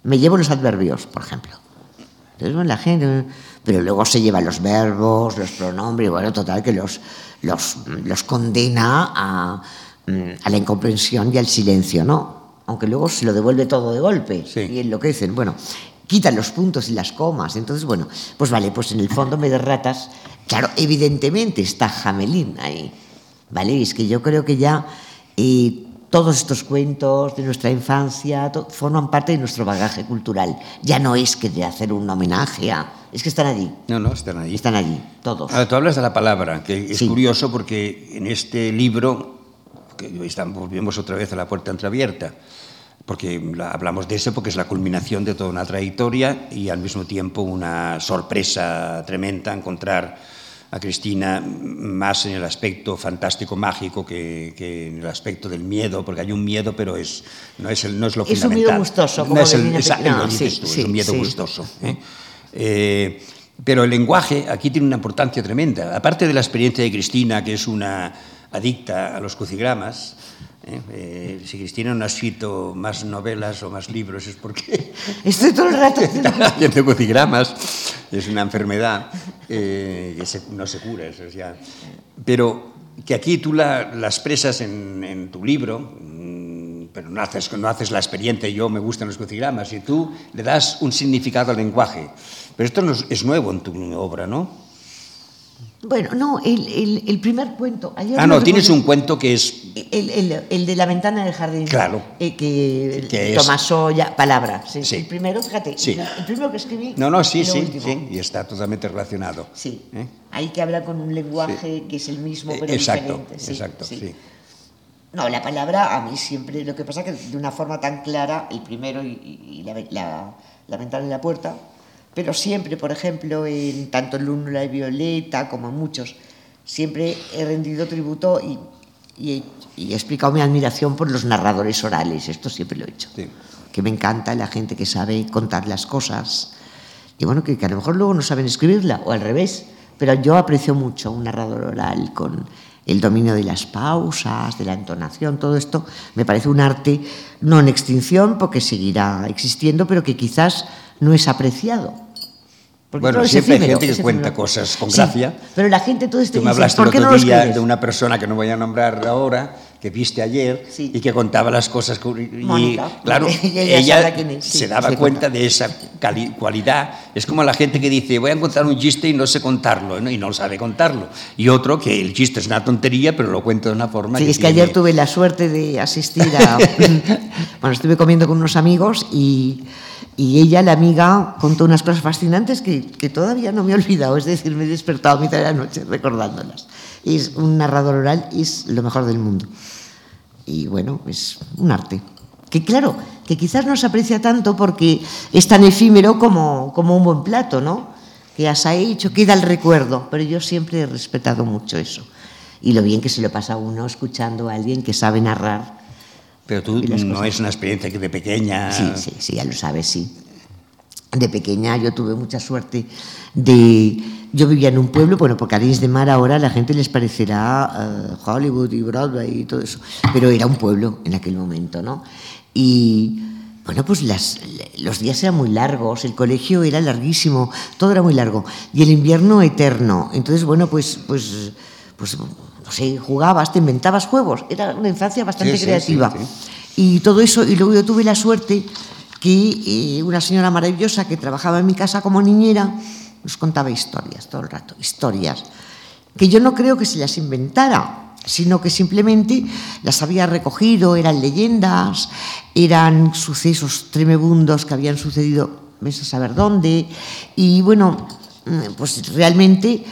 me llevo los adverbios, por ejemplo. Entonces, bueno, la gente, pero luego se lleva los verbos, los pronombres, bueno, total, que los, los, los condena a, a, la incomprensión y al silencio, ¿no? Aunque luego se lo devuelve todo de golpe
sí.
y enloquecen. Bueno, quitan los puntos y las comas. Entonces, bueno, pues vale, pues en el fondo me derratas. Claro, evidentemente está Jamelín ahí, ¿vale? Es que yo creo que ya y todos estos cuentos de nuestra infancia forman parte de nuestro bagaje cultural. Ya no es que de hacer un homenaje a... Es que están allí.
No, no, están allí.
Están allí, todos.
Ahora, tú hablas de la palabra, que es sí. curioso porque en este libro, que estamos, volvemos otra vez a la puerta entreabierta, porque la, hablamos de eso porque es la culminación de toda una trayectoria y al mismo tiempo una sorpresa tremenda encontrar a Cristina más en el aspecto fantástico mágico que, que, en el aspecto del miedo, porque hay un miedo, pero es, no, es el, no es lo
es
fundamental.
un miedo gustoso, como
no es el, no, sí, tú, sí, es un miedo sí. gustoso. ¿eh? Eh, Pero el lenguaje aquí tiene una importancia tremenda. Aparte de la experiencia de Cristina, que es una adicta a los crucigramas, ¿eh? Eh, si Cristina no ha escrito más novelas o más libros es porque
estoy todo el rato
haciendo crucigramas. Es una enfermedad eh, que no se cura, eso ya. Pero que aquí tú la, la expresas en, tu libro, mm, pero no haces, no haces la experiencia, yo me gustan los crucigramas, y tú le das un significado al lenguaje. Pero esto no es, es nuevo en tu obra, ¿no?
Bueno, no, el, el, el primer cuento.
Ayer ah, no, tienes un cuento que es.
El, el, de la ventana del jardín.
Claro.
Eh, que, que Tomaso ya, palabra. Sí. sí. El primero, fíjate,
sí.
el primero que escribí.
No, no, sí, sí, sí, y está totalmente relacionado.
Sí. ¿Eh? Hay que hablar con un lenguaje que es el mismo, pero
exacto,
diferente.
Exacto, sí.
No, la palabra a mí siempre, lo que pasa que de una forma tan clara, el primero y, y la, la, la ventana y la puerta pero siempre, por ejemplo, en tanto Luna y Violeta como en muchos, siempre he rendido tributo y, y, he explicado mi admiración por los narradores orales, esto siempre lo he hecho,
sí.
que me encanta la gente que sabe contar las cosas, y bueno, que, que a lo mejor luego no saben escribirla, o al revés, pero yo aprecio mucho un narrador oral con el dominio de las pausas, de la entonación, todo esto. Me parece un arte no en extinción, porque seguirá existiendo, pero que quizás no es apreciado.
Porque bueno, siempre hay gente que cuenta cosas con gracia.
Sí, pero la gente todo esto
Tú me hablaste el otro día de una persona que no voy a nombrar ahora, que viste ayer
sí.
y que contaba las cosas. Y,
Mónica,
claro,
ella,
ella sí, se daba cuenta de esa cualidad. Es como la gente que dice, voy a contar un chiste y no sé contarlo, ¿no? y no sabe contarlo. Y otro que el chiste es una tontería, pero lo cuenta de una forma
sí,
que
es que
tiene...
ayer tuve la suerte de asistir a... bueno, estuve comiendo con unos amigos y y ella, la amiga, contó unas cosas fascinantes que, que, todavía no me he olvidado, es decir, me he despertado a mitad de la noche recordándolas. Es un narrador oral, es lo mejor del mundo. Y bueno, es un arte. Que claro, que quizás no se aprecia tanto porque es tan efímero como, como un buen plato, ¿no? Que has hecho, queda el recuerdo, pero yo siempre he respetado mucho eso. Y lo bien que se lo pasa a uno escuchando a alguien que sabe narrar
pero tú no es una experiencia que de pequeña...
Sí, sí, sí, ya lo sabes, sí. De pequeña yo tuve mucha suerte de... Yo vivía en un pueblo, bueno, porque a de Mar ahora a la gente les parecerá uh, Hollywood y Broadway y todo eso, pero era un pueblo en aquel momento, ¿no? Y bueno, pues las, los días eran muy largos, el colegio era larguísimo, todo era muy largo, y el invierno eterno. Entonces, bueno, pues, pues, pues no sé, jugabas, te inventabas juegos, era una infancia bastante
sí,
creativa.
Sí, sí,
y todo eso, y luego yo tuve la suerte que eh, una señora maravillosa que trabajaba en mi casa como niñera nos contaba historias todo el rato, historias, que yo no creo que se las inventara, sino que simplemente las había recogido, eran leyendas, eran sucesos tremebundos que habían sucedido, ves a saber dónde, y bueno, mm, pues realmente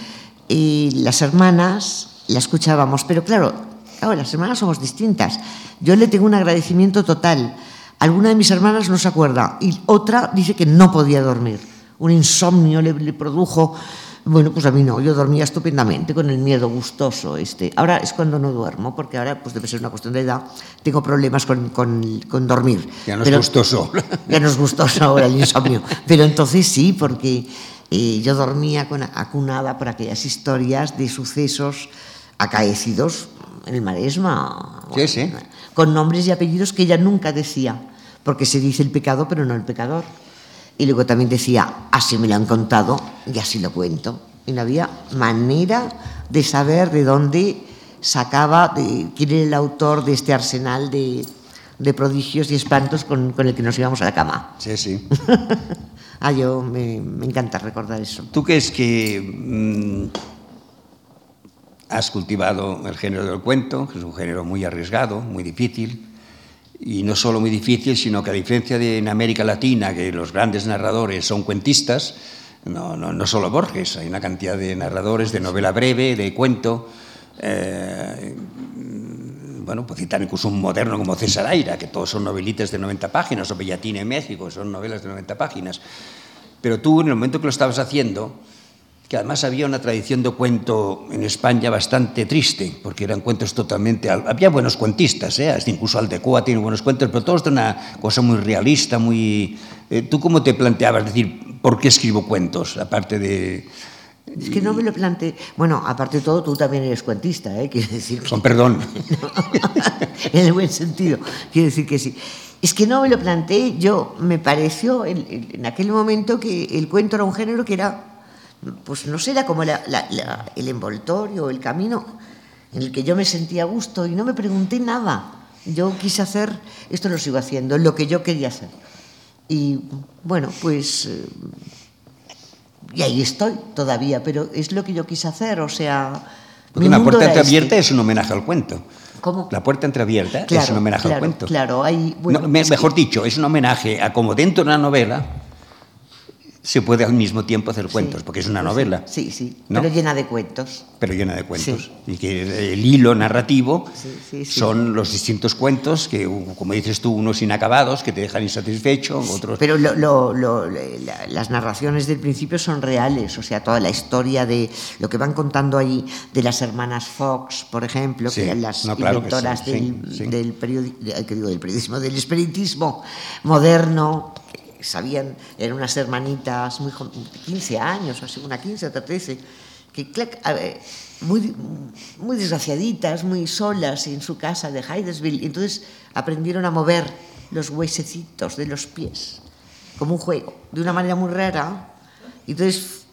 eh, las hermanas la escuchábamos, pero claro, claro, las hermanas somos distintas. Yo le tengo un agradecimiento total. Alguna de mis hermanas no se acuerda y otra dice que no podía dormir. Un insomnio le, le produjo. Bueno, pues a mí no, yo dormía estupendamente con el miedo gustoso este. Ahora es cuando no duermo, porque ahora pues debe ser una cuestión de edad, tengo problemas con, con, con dormir.
Ya no es gustoso.
Ya no es gustoso ahora el insomnio. Pero entonces sí, porque eh, yo dormía con, acunada por aquellas historias de sucesos acaecidos en el Maresma.
Sí, sí.
Con nombres y apellidos que ella nunca decía, porque se dice el pecado, pero no el pecador. Y luego también decía, así me lo han contado y así lo cuento. Y no había manera de saber de dónde sacaba, de, quién era el autor de este arsenal de, de prodigios y espantos con, con, el que nos íbamos a la cama.
Sí, sí.
ah, yo me, me, encanta recordar eso.
¿Tú crees que mmm, has cultivado el género del cuento, que es un género muy arriesgado, muy difícil, y no solo muy difícil, sino que a diferencia de en América Latina, que los grandes narradores son cuentistas, no, no, no solo Borges, hay una cantidad de narradores de novela breve, de cuento, eh, bueno, pues citar incluso un moderno como César Aira, que todos son novelitas de 90 páginas, o Bellatina en México, son novelas de 90 páginas. Pero tú, en el momento que lo estabas haciendo, que además había una tradición de cuento en España bastante triste, porque eran cuentos totalmente... Había buenos cuentistas, ¿eh? incluso Aldecoa tiene buenos cuentos, pero todos de una cosa muy realista, muy... Eh, ¿Tú cómo te planteabas decir, por qué escribo cuentos, aparte de...
Es que no me lo planteé. Bueno, aparte de todo, tú también eres cuentista, ¿eh? Quiero decir
Con perdón.
en el buen sentido. Quiero decir que sí. Es que no me lo planteé. Yo me pareció en, en aquel momento que el cuento era un género que era pues no sé, era como el envoltorio, el camino en el que yo me sentía a gusto y no me pregunté nada. Yo quise hacer, esto lo sigo haciendo, lo que yo quería hacer. Y bueno, pues... Eh, y ahí estoy todavía, pero es lo que yo quise hacer, o sea...
Porque una puerta entreabierta este. es un homenaje al cuento.
¿Cómo?
La puerta entreabierta es un homenaje al cuento.
Claro, hay...
mejor dicho, es un homenaje a como dentro de una novela se puede al mismo tiempo hacer cuentos, porque es una
pues
novela.
Sí, sí, pero llena de cuentos.
Pero llena de cuentos. Y que el hilo narrativo son los distintos cuentos, que como dices tú, unos inacabados, que te dejan insatisfecho, otros...
Pero las narraciones del principio son reales, o sea, toda la historia de lo que van contando ahí de las hermanas Fox, por ejemplo, que eran las inventoras del, del, del periodismo, del espiritismo moderno, sabían, eran unas hermanitas muy 15 años, así, una 15, otra 13, que muy, muy desgraciaditas, muy solas en su casa de Hydesville. Entonces aprendieron a mover los huesecitos de los pies, como un juego, de una manera muy rara. Entonces,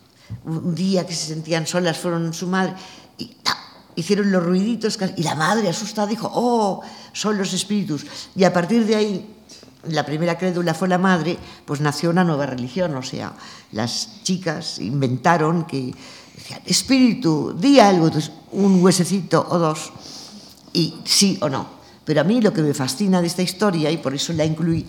un día que se sentían solas, fueron su madre y hicieron los ruiditos y la madre asustada dijo, oh, son los espíritus. Y a partir de ahí la primera crédula fue la madre, pues nació una nueva religión, o sea, las chicas inventaron que decían, espíritu, di algo, entonces un huesecito o dos, y sí o no. Pero a mí lo que me fascina de esta historia, y por eso la incluí,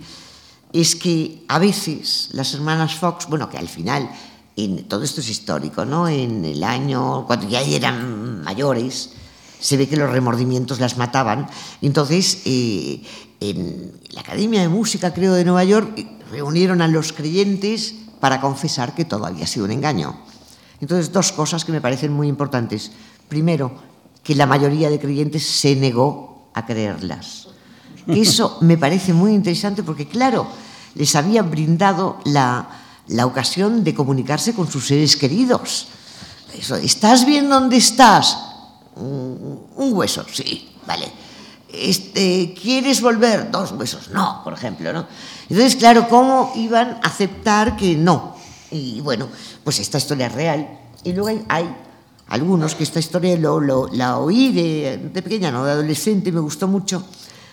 es que a veces las hermanas Fox, bueno, que al final, en, todo esto es histórico, ¿no? En el año, cuando ya eran mayores, se ve que los remordimientos las mataban. Entonces, eh, en la Academia de Música, creo, de Nueva York, reunieron a los creyentes para confesar que todo había sido un engaño. Entonces, dos cosas que me parecen muy importantes. Primero, que la mayoría de creyentes se negó a creerlas. Eso me parece muy interesante porque, claro, les habían brindado la, ocasión de comunicarse con sus seres queridos. Eso, ¿Estás bien dónde estás? un hueso, sí, vale. Este, ¿Quieres volver? Dos huesos, no, por ejemplo, ¿no? Entonces, claro, ¿cómo iban a aceptar que no? Y bueno, pues esta historia es real. Y luego hay, algunos que esta historia lo, la oí de, pequeña, no, de adolescente, me gustó mucho,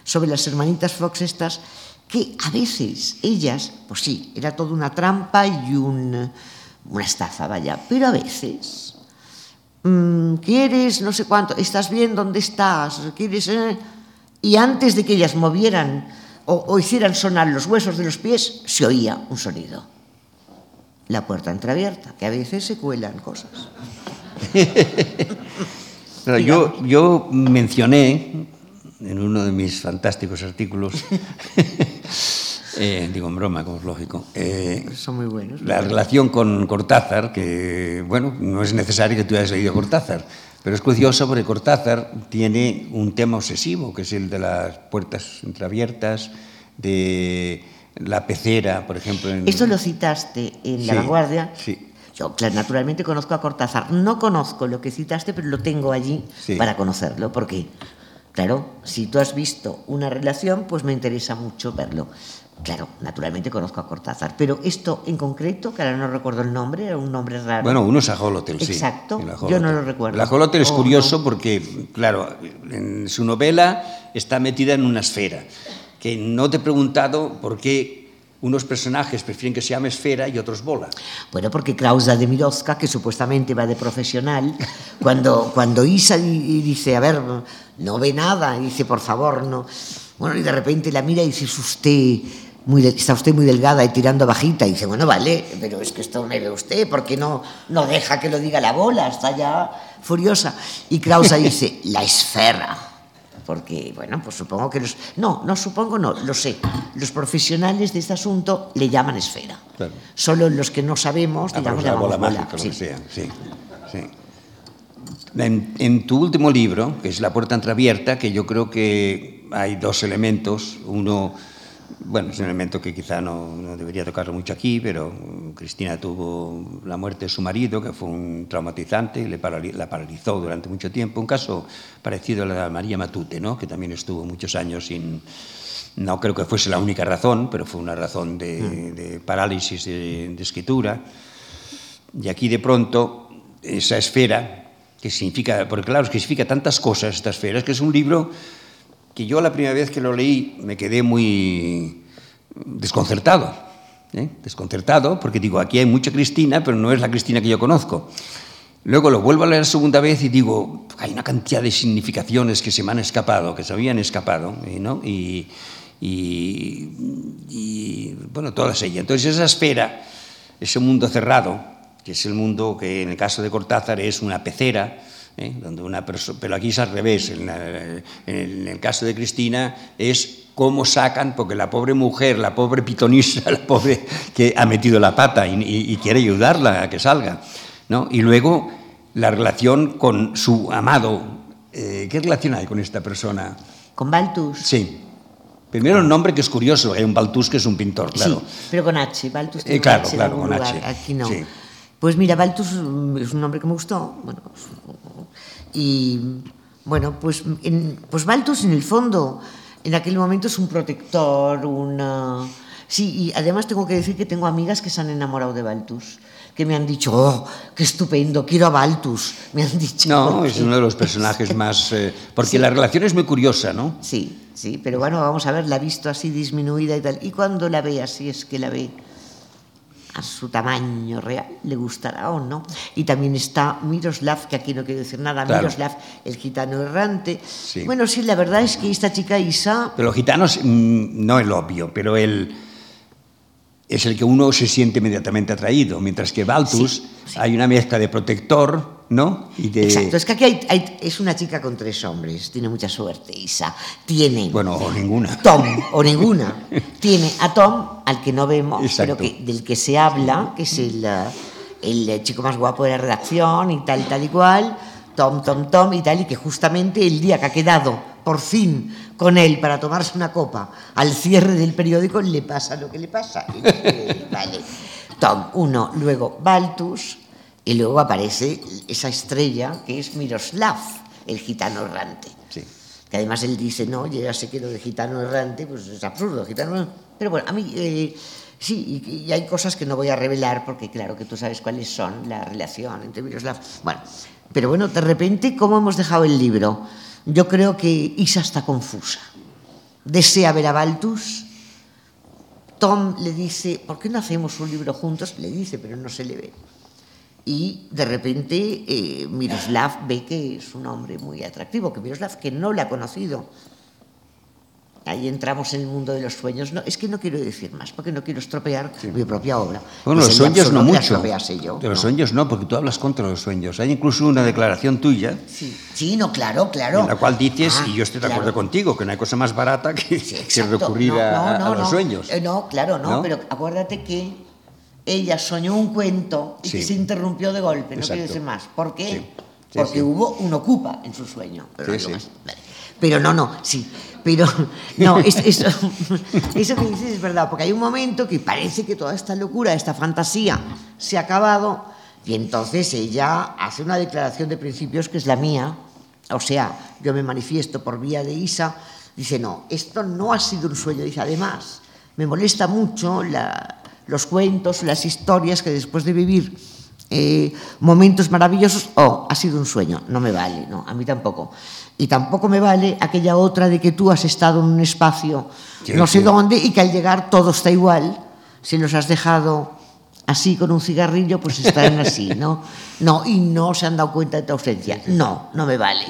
sobre las hermanitas Fox estas, que a veces ellas, pues sí, era toda una trampa y un, una estafa, vaya, pero a veces Mm, ¿quieres no sé cuánto? ¿Estás bien? ¿Dónde estás? ¿Quieres? Eh? Y antes de que ellas movieran o, hicieran sonar los huesos de los pies, se oía un sonido. La puerta entreabierta, que a veces se cuelan cosas.
yo, yo mencioné en uno de mis fantásticos artículos Eh, digo en broma, como es lógico.
Eh, Son muy buenos.
La relación con Cortázar, que, bueno, no es necesario que tú hayas leído Cortázar, pero es curioso porque Cortázar tiene un tema obsesivo, que es el de las puertas entreabiertas, de la pecera, por ejemplo. En...
Esto lo citaste en La Vanguardia.
Sí.
Yo, claro, naturalmente conozco a Cortázar. No conozco lo que citaste, pero lo tengo allí para conocerlo, porque, claro, si tú has visto una relación, pues me interesa mucho verlo. Claro, naturalmente conozco a Cortázar, pero esto en concreto, que ahora no recuerdo el nombre, era un nombre raro.
Bueno, uno es Ajolotel,
sí. Exacto, yo no lo recuerdo.
El Ajolotel es oh, curioso porque, claro, en su novela está metida en una esfera, que no te he preguntado por qué unos personajes prefieren que se llame esfera y otros bola.
Bueno, porque Klausa de Mirovska, que supuestamente va de profesional, cuando, cuando Isa y dice, a ver, no ve nada, dice, por favor, no... Bueno, y de repente la mira y dice, es usted está usted muy delgada y tirando bajita. Y dice, bueno, vale, pero es que esto me ve usted, porque no, no deja que lo diga la bola? Está ya furiosa. Y Krausa dice, la esfera. porque, bueno, pues supongo que los... No, no supongo, no, lo sé. Los profesionales de este asunto le llaman esfera.
Claro.
Solo los que no sabemos,
Ah,
digamos,
pero la bola
llamamos
mágica, lo
sí.
que sea, sí, sí. En, en tu último libro, que es La puerta entreabierta, que yo creo que hay dos elementos. Uno, bueno, es un elemento que quizá no, no debería tocarlo mucho aquí, pero Cristina tuvo la muerte de su marido, que fue un traumatizante, le parali- la paralizó durante mucho tiempo. Un caso parecido a la de María Matute, ¿no? que también estuvo muchos años sin... No creo que fuese la única razón, pero fue una razón de, de parálisis de- de escritura. Y aquí de pronto esa esfera, que significa, porque claro, es que significa tantas cosas esta esfera, es que es un libro que yo la primera vez que lo leí me quedé muy desconcertado. ¿eh? Desconcertado, porque digo, aquí hay mucha Cristina, pero no es la Cristina que yo conozco. Luego lo vuelvo a leer segunda vez y digo, hay una cantidad de significaciones que se me han escapado, que se habían escapado, ¿eh? ¿no? Y, y, y, bueno, todas ellas. Entonces esa esfera, ese mundo cerrado, que es el mundo que en el caso de Cortázar es una pecera, ¿eh? donde una pero aquí es al revés, en, la- en el, caso de Cristina es cómo sacan, porque la pobre mujer, la pobre pitonisa, la pobre que ha metido la pata y, y- y quiere ayudarla a que salga, ¿no? Y luego la relación con su amado, eh, ¿qué relación hay con esta persona?
Con Baltus.
Sí. Primero un nombre que es curioso, hay un Baltus que es un pintor, claro.
Sí, pero con H. Baltus tiene
Eh, claro,
H
claro, con
lugar,
H,
Aquí no.
sí.
Pues mira, Baltus es un nombre que me gustó. Bueno, y bueno, pues, en, pues Baltus en el fondo, en aquel momento es un protector, una... Sí, y además tengo que decir que tengo amigas que se han enamorado de Baltus, que me han dicho, oh, qué estupendo, quiero a Baltus. Me han dicho.
No, es uno de los personajes más... eh, porque la relación es muy curiosa, ¿no?
Sí, sí, pero bueno, vamos a ver, la ha visto así disminuida y tal. Y cuando la ve así, es que la ve a su tamaño real, le gustará o no. Y también está Miroslav, que aquí no quiero decir nada,
Claro.
Miroslav, el gitano errante.
Sí.
Bueno, sí, la verdad es que esta chica Isa,
Pero los gitanos, mm, no el obvio, pero él es el que uno se siente inmediatamente atraído, mientras que Baltus
Sí, sí.
hay una mezcla de protector, ¿no? Y de...
exacto, es que aquí hay- hay- es una chica con tres hombres, tiene mucha suerte Isa. Tiene
Bueno, o ninguna.
Tom, o ninguna. Tiene a Tom, al que no vemos,
Exacto.
pero que, del que se habla, que es el, el eh, chico más guapo de la redacción y tal, tal y cual. Tom, Tom, Tom y tal, y que justamente el día que ha quedado por fin con él para tomarse una copa al cierre del periódico le pasa lo que le pasa. Vale. Tom, uno, luego Baltus, y luego aparece esa estrella que es Miroslav, el gitano errante
Sí.
que además él dice, no, yo ya sé que lo de gitano errante, pues es absurdo, gitano. Pero bueno, a mí eh, sí, y, y hay cosas que no voy a revelar porque claro que tú sabes cuáles son, la relación entre Miroslav. Bueno, pero bueno, de repente, ¿cómo hemos dejado el libro? Yo creo que Isa está confusa. Desea ver a Baltus. Tom le dice, ¿por qué no hacemos un libro juntos? Le dice, pero no se le ve. Y de repente eh, Miroslav ve que es un hombre muy atractivo, que Miroslav que no le ha conocido. Ahí entramos en el mundo de los sueños. No, es que no quiero decir más, porque no quiero estropear mi propia obra.
Bueno, los
sería
sueños no mucho.
yo,
De los
¿no?
sueños no, porque tú hablas contra los sueños. Hay incluso una declaración tuya
Sí, sí, no, claro, claro.
en la cual dices,
Ah,
y yo estoy de
claro.
acuerdo contigo, que no hay cosa más barata que,
Sí,
que recurrir
No,
a,
no,
a- los sueños.
Eh, no, claro, no,
¿No?
pero acuérdate que ella soñó un cuento y que se interrumpió de golpe, no
Exacto.
quiero decir más. ¿Por qué?
Sí. Sí,
Porque hubo un ocupa en su sueño. Pero, no digo
sí.
más. Vale. Pero no, no, sí. Pero no, es- eso, eso que dices es verdad, porque hay un momento que parece que toda esta locura, esta fantasía se ha acabado y entonces ella hace una declaración de principios que es la mía. O sea, yo me manifiesto por vía de Isa. Dice, no, esto no ha sido un sueño. Dice, además, me molesta mucho la- los cuentos, las historias que después de vivir eh, momentos maravillosos, oh, ha sido un sueño. No me vale, no, a mí tampoco. Y tampoco me vale aquella otra de que tú has estado en un espacio
Sí,
no sé
sí.
dónde y que al llegar todo está igual. Si los has dejado así con un cigarrillo, pues estarán así, ¿no? No, y no se han dado cuenta de tu ausencia. No, no me vale.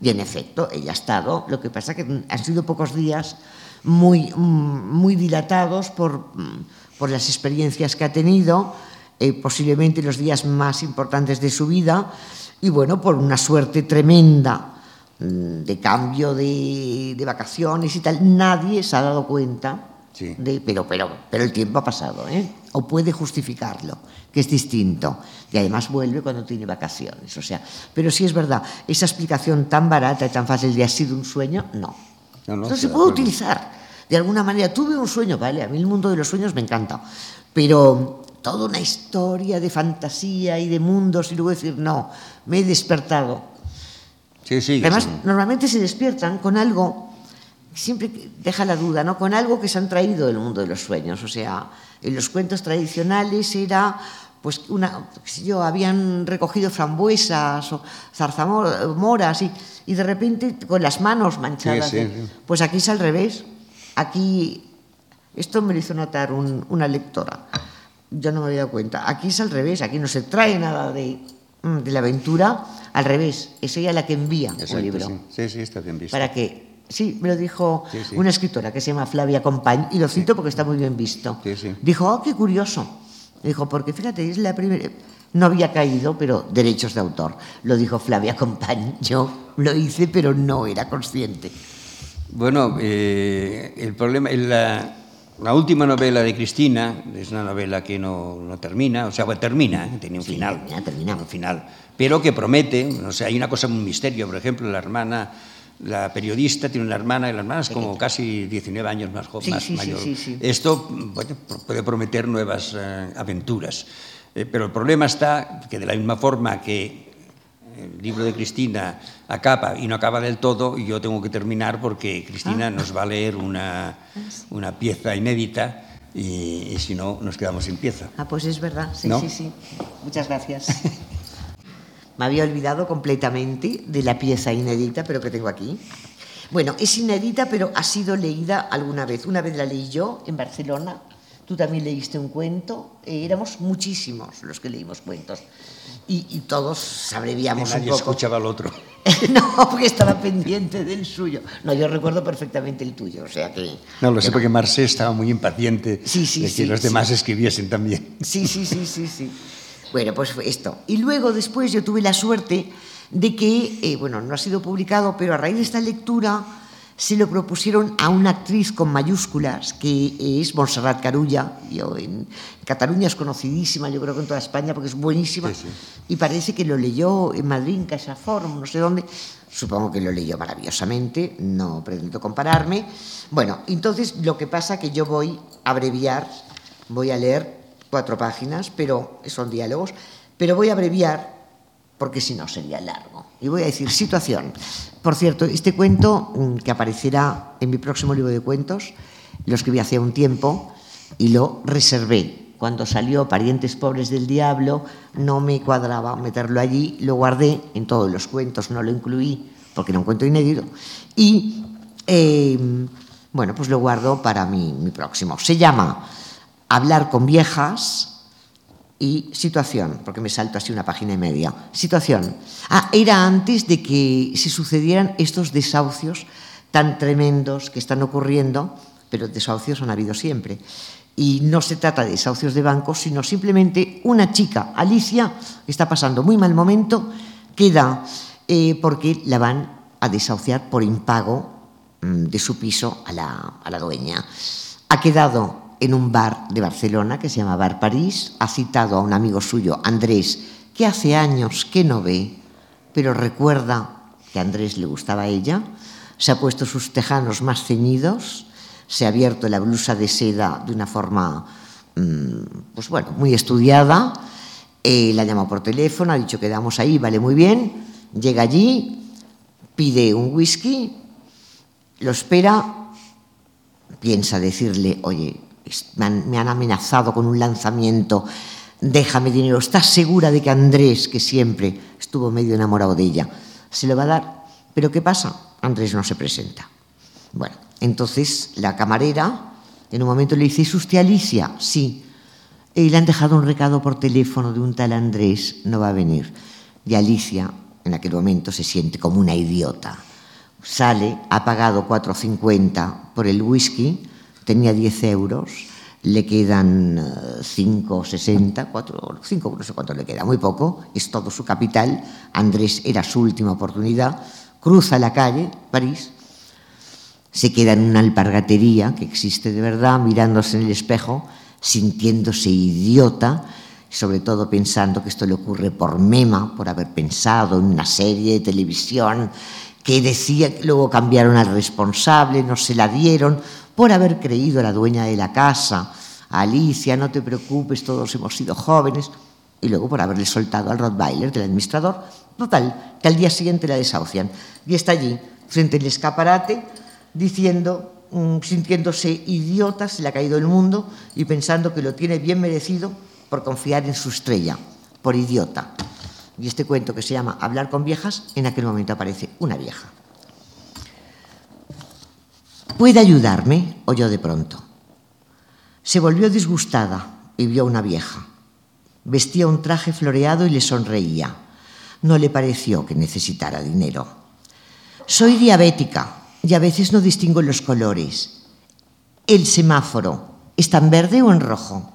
Y en efecto, ella ha estado. Lo que pasa que han sido pocos días muy, mm, muy dilatados por, mm, por las experiencias que ha tenido, eh, posiblemente los días más importantes de su vida, y bueno, por una suerte tremenda mm, de cambio de, de vacaciones y tal, nadie se ha dado cuenta
Sí.
de, pero, pero, pero el tiempo ha pasado, ¿eh? O puede justificarlo, que es distinto. Y además vuelve cuando tiene vacaciones. O sea, pero sí es verdad, esa explicación tan barata y tan fácil de ha sido un sueño, no.
No, no,
Esto se
de
puede utilizar. De alguna manera, tuve un sueño, ¿vale? A mí el mundo de los sueños me encanta. Pero toda una historia de fantasía y de mundos y luego decir, no, me he despertado.
Sí, sí.
Además,
sí.
normalmente se despiertan con algo, siempre deja la duda, ¿no? Con algo que se han traído del mundo de los sueños. O sea, en los cuentos tradicionales era, pues, una, qué sé yo, habían recogido frambuesas o zarzamoras y, y de repente con las manos manchadas.
Sí,
de-
sí, sí.
Pues aquí es al revés. Aquí, esto me lo hizo notar un- una lectora. Yo no me había dado cuenta. Aquí es al revés. Aquí no se trae nada de, mm, de la aventura. Al revés. Es ella la que envía
Exacto,
un libro.
sí. sí, sí, está bien visto.
Para que. Sí, me lo dijo
Sí, sí.
una escritora que se llama Flavia Compañ, y lo cito porque está muy bien visto. Dijo, oh, qué curioso. Dijo, porque fíjate, es la primera. No había caído, pero derechos de autor. Lo dijo Flavia Compañ. Yo lo hice, pero no era consciente.
Bueno, eh, el problema, la, la última novela de Cristina es una novela que no, no termina, o sea, bueno, termina, ¿eh? tiene un
Sí,
final,
termina, termina.
un final, pero que promete, o sea, hay una cosa, un misterio, por ejemplo, la hermana, la periodista tiene una hermana, y la hermana es como casi 19 años más joven,
Sí,
más
sí,
mayor.
sí, sí.
Esto bueno, puede prometer nuevas eh, aventuras, Eh, pero el problema está que de la misma forma que el libro de Cristina acaba y no acaba del todo, y yo tengo que terminar porque Cristina
Ah.
nos va a leer una, una pieza inédita y, y si no, nos quedamos sin pieza.
Ah, pues es verdad. Sí,
¿No?
sí, sí. Muchas gracias. Me había olvidado completamente de la pieza inédita, pero que tengo aquí. Bueno, es inédita, pero ha sido leída alguna vez. Una vez la leí yo en Barcelona. Tú también leíste un cuento. Eh, éramos muchísimos los que leímos cuentos. Y, y todos abreviamos
Nadie
un poco.
escuchaba al otro.
no, porque estaba pendiente del suyo. No, yo recuerdo perfectamente el tuyo, o sea que...
No, lo sé
que
porque Marcé estaba muy impaciente
Sí, sí,
de que
sí,
los
sí.
demás escribiesen también.
Sí, sí, sí, sí, sí. Bueno, pues fue esto. Y luego después yo tuve la suerte de que, eh, bueno, no ha sido publicado, pero a raíz de esta lectura se lo propusieron a una actriz con mayúsculas, que es Montserrat Carulla. Yo en Cataluña es conocidísima, yo creo que en toda España, porque es buenísima.
Sí, sí.
Y parece que lo leyó en Madrid, en Casa Forum, no sé dónde. Supongo que lo leyó maravillosamente, no pretendo compararme. Bueno, entonces lo que pasa que yo voy a abreviar, voy a leer cuatro páginas, pero son diálogos, pero voy a abreviar porque si no sería largo. Y voy a decir situación. Por cierto, este cuento mm, que aparecerá en mi próximo libro de cuentos, lo escribí hace un tiempo y lo reservé. Cuando salió Parientes Pobres del Diablo, no me cuadraba meterlo allí, lo guardé en todos los cuentos, no lo incluí porque era un cuento inédito. Y eh, bueno, pues lo guardo para mi próximo. Se llama Hablar con viejas, y situación, porque me salto así una página y media. Situación. Ah, era antes de que se sucedieran estos desahucios tan tremendos que están ocurriendo, pero desahucios han habido siempre. Y no se trata de desahucios de bancos, sino simplemente una chica, Alicia, que está pasando muy mal momento, queda eh, porque la van a desahuciar por impago mm, de su piso a la, a la dueña. Ha quedado en un bar de Barcelona que se llama Bar París, ha citado a un amigo suyo, Andrés, que hace años que no ve, pero recuerda que a Andrés le gustaba a ella, se ha puesto sus tejanos más ceñidos, se ha abierto la blusa de seda de una forma, mm, pues bueno, muy estudiada, eh, la llamado por teléfono, ha dicho que damos ahí, vale muy bien, llega allí, pide un whisky, lo espera, piensa decirle, oye, me han, me han amenazado con un lanzamiento, déjame dinero, ¿estás segura de que Andrés, que siempre estuvo medio enamorado de ella, se lo va a dar? Pero ¿qué pasa? Andrés no se presenta. Bueno, entonces la camarera en un momento le dice, ¿es usted Alicia? Sí. Y le han dejado un recado por teléfono de un tal Andrés, no va a venir. Y Alicia, en aquel momento, se siente como una idiota. Sale, ha pagado 4,50 por el whisky, tenía 10 euros, le quedan eh, 5,60, 4, 5, no sé cuánto le queda, muy poco, es todo su capital. Andrés era su última oportunidad, cruza la calle, París, se queda en una alpargatería que existe de verdad, mirándose en el espejo, sintiéndose idiota, sobre todo pensando que esto le ocurre por mema, por haber pensado en una serie de televisión que decía que luego cambiaron al responsable, no se la dieron, por haber creído a la dueña de la casa, Alicia, no te preocupes, todos hemos sido jóvenes, y luego por haberle soltado al Rottweiler del administrador, total, que al día siguiente la desahucian. Y está allí, frente al escaparate, diciendo, mm, sintiéndose idiota, se le ha caído el mundo y pensando que lo tiene bien merecido por confiar en su estrella, por idiota. Y este cuento que se llama Hablar con viejas, en aquel momento aparece una vieja. ¿Puede ayudarme? oyó de pronto. Se volvió disgustada y vio a una vieja. Vestía un traje floreado y le sonreía. No le pareció que necesitara dinero. Soy diabética y a veces no distingo los colores. El semáforo, ¿está en verde o en rojo?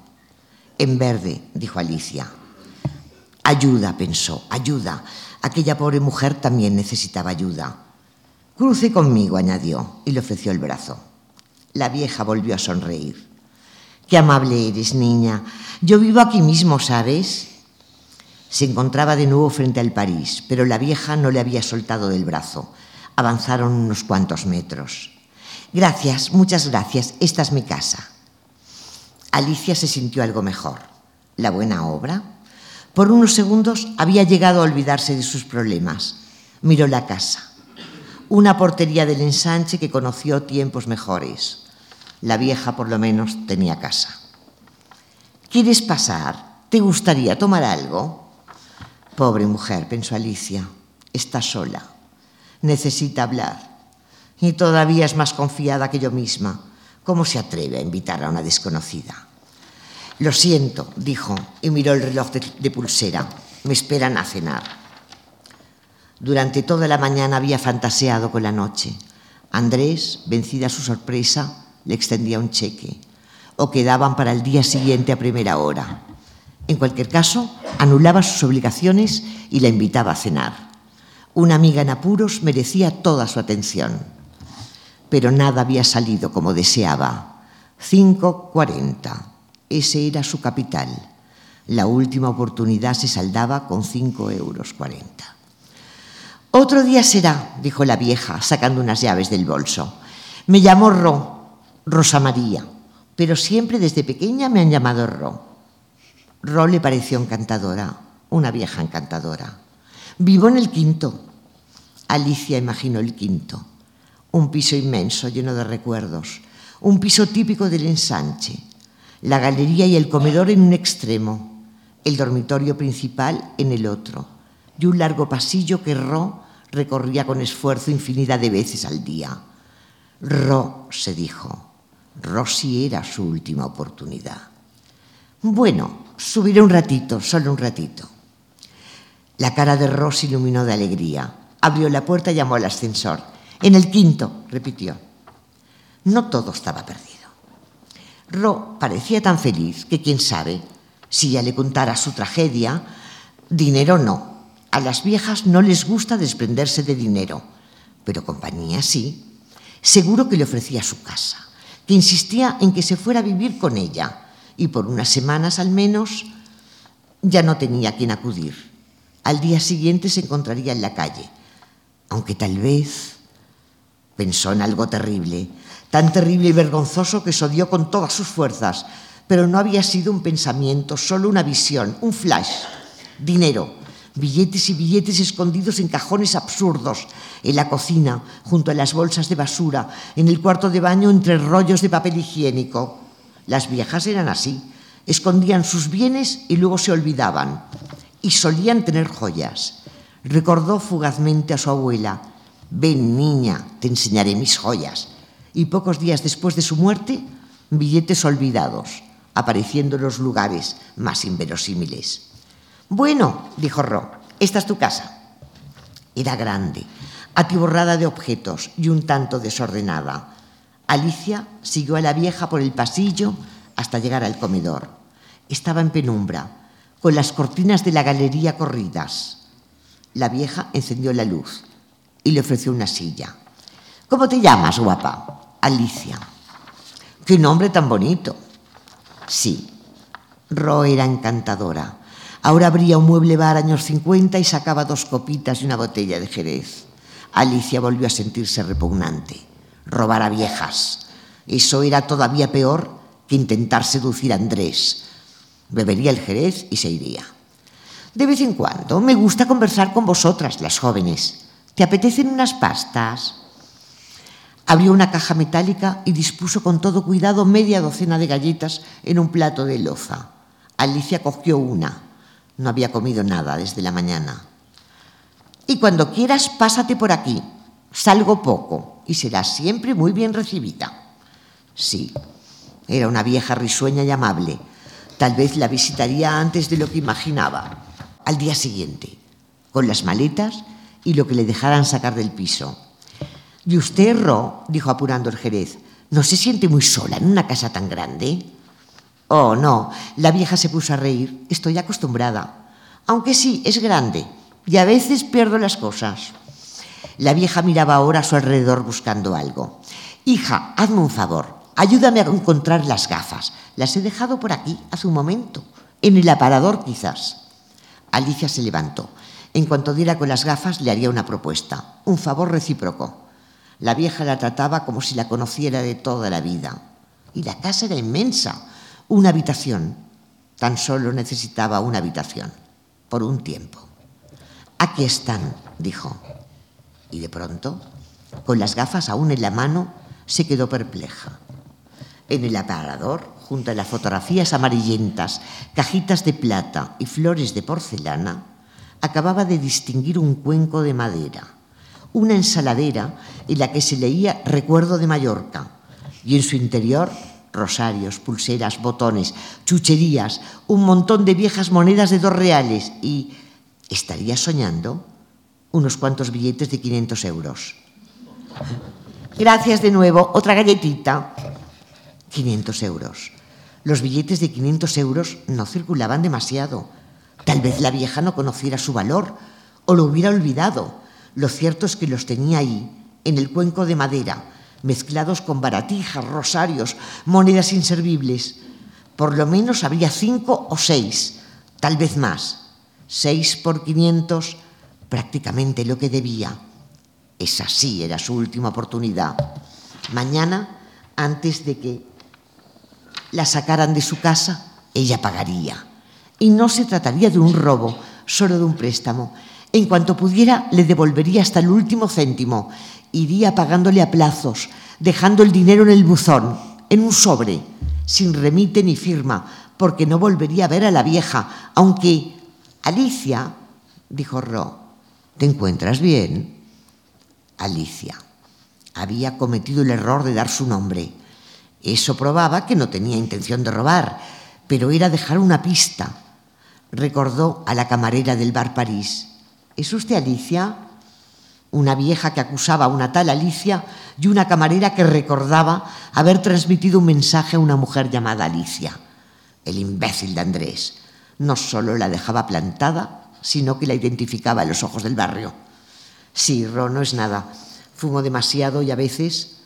En verde, dijo Alicia. Ayuda, pensó, ayuda. Aquella pobre mujer también necesitaba ayuda. Cruce conmigo, añadió, y le ofreció el brazo. La vieja volvió a sonreír. Qué amable eres, niña. Yo vivo aquí mismo, ¿sabes? Se encontraba de nuevo frente al París, pero la vieja no le había soltado del brazo. Avanzaron unos cuantos metros. Gracias, muchas gracias. Esta es mi casa. Alicia se sintió algo mejor. ¿La buena obra? Por unos segundos había llegado a olvidarse de sus problemas. Miró la casa. Una portería del ensanche que conoció tiempos mejores. La vieja por lo menos tenía casa. ¿Quieres pasar? ¿Te gustaría tomar algo? Pobre mujer, pensó Alicia, está sola. Necesita hablar. Y todavía es más confiada que yo misma ¿Cómo se atreve a invitar a una desconocida? Lo siento, dijo, y miró el reloj de, pulsera. Me esperan a cenar. Durante toda la mañana había fantaseado con la noche. Andrés, vencida su sorpresa, le extendía un cheque, o quedaban para el día siguiente a primera hora. En cualquier caso, anulaba sus obligaciones y la invitaba a cenar. Una amiga en apuros merecía toda su atención pero nada había salido como deseaba. 5.40. Ese era su capital. La última oportunidad se saldaba con 5 euros 40. Otro día será, dijo la vieja, sacando unas llaves del bolso. Me llamo Ro, Rosa María, pero siempre desde pequeña me han llamado Ro. Ro le pareció encantadora, una vieja encantadora. Vivo en el quinto. Alicia imaginó el quinto un piso inmenso lleno de recuerdos, un piso típico del ensanche, la galería y el comedor en un extremo, el dormitorio principal en el otro, y un largo pasillo que Ro recorría con esfuerzo infinidad de veces al día. Ro, se dijo, Rosy era su última oportunidad. Bueno, subiré un ratito, solo un ratito. La cara de Ro se iluminó de alegría. Abrió la puerta y llamó al ascensor. En el quinto, repitió. No todo estaba perdido. Ro parecía tan feliz que quién sabe si ya le contara su tragedia. Dinero no. A las viejas no les gusta desprenderse de dinero, pero compañía sí. Seguro que le ofrecía su casa, que insistía en que se fuera a vivir con ella y por unas semanas al menos ya no tenía a quien acudir. Al día siguiente se encontraría en la calle, aunque tal vez Pensó en algo terrible, tan terrible y vergonzoso que se odió con todas sus fuerzas, pero no había sido un pensamiento, solo una visión, un flash. Dinero, billetes y billetes escondidos en cajones absurdos, en la cocina, junto a las bolsas de basura, en el cuarto de baño entre rollos de papel higiénico. Las viejas eran así, escondían sus bienes y luego se olvidaban. Y solían tener joyas. Recordó fugazmente a su abuela, Ven, niña, te enseñaré mis joyas. Y pocos días después de su muerte, billetes olvidados, apareciendo en los lugares más inverosímiles. Bueno, dijo Ro, esta es tu casa. Era grande, atiborrada de objetos y un tanto desordenada. Alicia siguió a la vieja por el pasillo hasta llegar al comedor. Estaba en penumbra, con las cortinas de la galería corridas. La vieja encendió la luz y le ofreció una silla. ¿Cómo te llamas, guapa? Alicia. Qué nombre tan bonito. Sí, Ro era encantadora. Ahora abría un mueble bar años 50 y sacaba dos copitas y una botella de jerez. Alicia volvió a sentirse repugnante. Robar a viejas. Eso era todavía peor que intentar seducir a Andrés. Bebería el jerez y se iría. De vez en cuando me gusta conversar con vosotras, las jóvenes. ¿Te apetecen unas pastas? Abrió una caja metálica y dispuso con todo cuidado media docena de galletas en un plato de loza. Alicia cogió una. No había comido nada desde la mañana. Y cuando quieras, pásate por aquí. Salgo poco y serás siempre muy bien recibida. Sí, era una vieja risueña y amable. Tal vez la visitaría antes de lo que imaginaba. Al día siguiente, con las maletas y lo que le dejaran sacar del piso. ¿Y usted, Ro? dijo apurando el Jerez. ¿No se siente muy sola en una casa tan grande? Oh, no. La vieja se puso a reír. Estoy acostumbrada. Aunque sí, es grande y a veces pierdo las cosas. La vieja miraba ahora a su alrededor buscando algo. Hija, hazme un favor. Ayúdame a encontrar las gafas. Las he dejado por aquí hace un momento. En el aparador, quizás. Alicia se levantó. En cuanto diera con las gafas, le haría una propuesta. Un favor recíproco. La vieja la trataba como si la conociera de toda la vida. Y la casa era inmensa. Una habitación. Tan solo necesitaba una habitación. Por un tiempo. Aquí están, dijo. Y de pronto, con las gafas aún en la mano, se quedó perpleja. En el aparador, junto a las fotografías amarillentas, cajitas de plata y flores de porcelana, acababa de distinguir un cuenco de madera, una ensaladera en la que se leía Recuerdo de Mallorca, y en su interior rosarios, pulseras, botones, chucherías, un montón de viejas monedas de dos reales y estaría soñando unos cuantos billetes de 500 euros. Gracias de nuevo, otra galletita. 500 euros. Los billetes de 500 euros no circulaban demasiado. Tal vez la vieja no conociera su valor o lo hubiera olvidado. Lo cierto es que los tenía ahí, en el cuenco de madera, mezclados con baratijas, rosarios, monedas inservibles. Por lo menos habría cinco o seis, tal vez más. Seis por quinientos, prácticamente lo que debía. Esa sí era su última oportunidad. Mañana, antes de que la sacaran de su casa, ella pagaría. Y no se trataría de un robo, solo de un préstamo. En cuanto pudiera, le devolvería hasta el último céntimo. Iría pagándole a plazos, dejando el dinero en el buzón, en un sobre, sin remite ni firma, porque no volvería a ver a la vieja, aunque Alicia, dijo Ro, ¿te encuentras bien? Alicia. Había cometido el error de dar su nombre. Eso probaba que no tenía intención de robar, pero era dejar una pista. Recordó a la camarera del bar París. ¿Es usted Alicia? Una vieja que acusaba a una tal Alicia y una camarera que recordaba haber transmitido un mensaje a una mujer llamada Alicia. El imbécil de Andrés no solo la dejaba plantada, sino que la identificaba en los ojos del barrio. Sí, Ro, no es nada. Fumo demasiado y a veces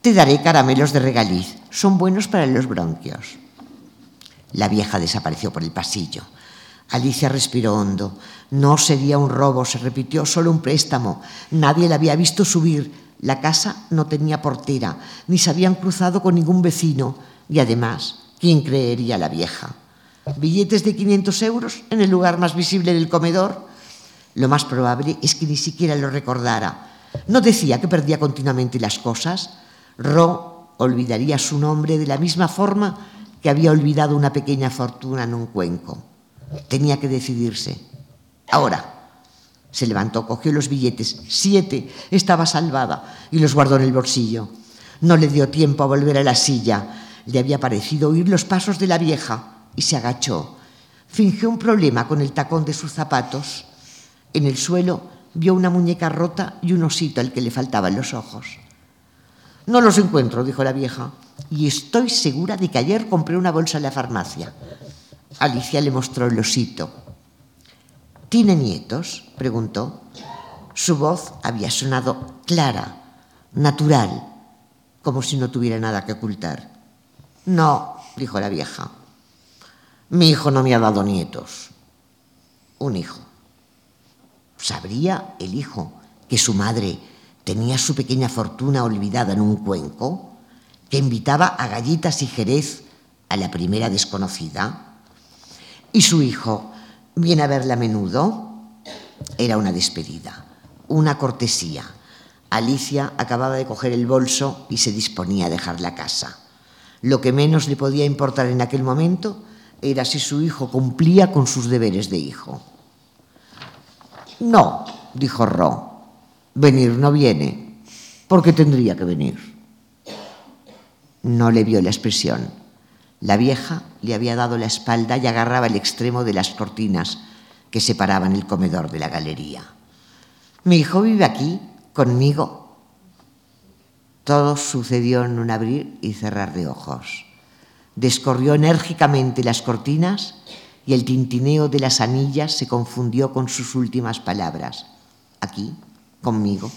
te daré caramelos de regaliz. Son buenos para los bronquios. La vieja desapareció por el pasillo. Alicia respiró hondo. No sería un robo, se repitió, solo un préstamo. Nadie la había visto subir. La casa no tenía portera, ni se habían cruzado con ningún vecino. Y además, ¿quién creería la vieja? billetes de 500 euros en el lugar más visible del comedor. Lo más probable es que ni siquiera lo recordara. No decía que perdía continuamente las cosas. Ro olvidaría su nombre de la misma forma que había olvidado una pequeña fortuna en un cuenco. Tenía que decidirse. Ahora. Se levantó, cogió los billetes. Siete. Estaba salvada y los guardó en el bolsillo. No le dio tiempo a volver a la silla. Le había parecido oír los pasos de la vieja y se agachó. Fingió un problema con el tacón de sus zapatos. En el suelo vio una muñeca rota y un osito al que le faltaban los ojos. No los encuentro, dijo la vieja, y estoy segura de que ayer compré una bolsa en la farmacia. Alicia le mostró el osito. ¿Tiene nietos? preguntó. Su voz había sonado clara, natural, como si no tuviera nada que ocultar. No, dijo la vieja. Mi hijo no me ha dado nietos. Un hijo. ¿Sabría el hijo que su madre tenía su pequeña fortuna olvidada en un cuenco? ¿Que invitaba a gallitas y jerez a la primera desconocida? ¿Y su hijo viene a verla a menudo? Era una despedida, una cortesía. Alicia acababa de coger el bolso y se disponía a dejar la casa. Lo que menos le podía importar en aquel momento era si su hijo cumplía con sus deberes de hijo. No, dijo Ro, venir no viene. ¿Por qué tendría que venir? No le vio la expresión. La vieja le había dado la espalda y agarraba el extremo de las cortinas que separaban el comedor de la galería. Mi hijo vive aquí, conmigo. Todo sucedió en un abrir y cerrar de ojos descorrió enérgicamente las cortinas y el tintineo de las anillas se confundió con sus últimas palabras. Aquí, conmigo.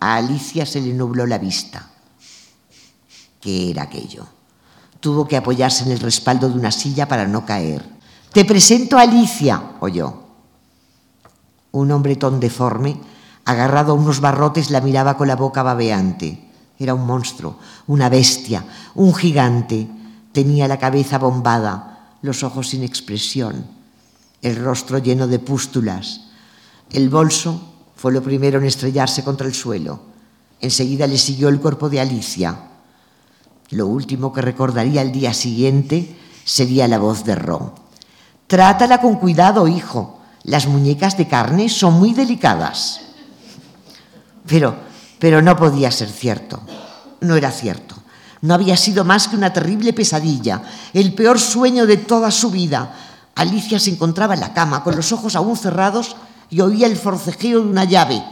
A Alicia se le nubló la vista. ¿Qué era aquello? Tuvo que apoyarse en el respaldo de una silla para no caer. Te presento a Alicia, oyó. Un hombretón deforme, agarrado a unos barrotes, la miraba con la boca babeante. Era un monstruo, una bestia, un gigante. Tenía la cabeza bombada, los ojos sin expresión, el rostro lleno de pústulas. El bolso fue lo primero en estrellarse contra el suelo. Enseguida le siguió el cuerpo de Alicia. Lo último que recordaría el día siguiente sería la voz de Ron. Trátala con cuidado, hijo. Las muñecas de carne son muy delicadas. Pero pero no podía ser cierto. No era cierto. No había sido más que una terrible pesadilla, el peor sueño de toda su vida. Alicia se encontraba en la cama, con los ojos aún cerrados, y oía el forcejeo de una llave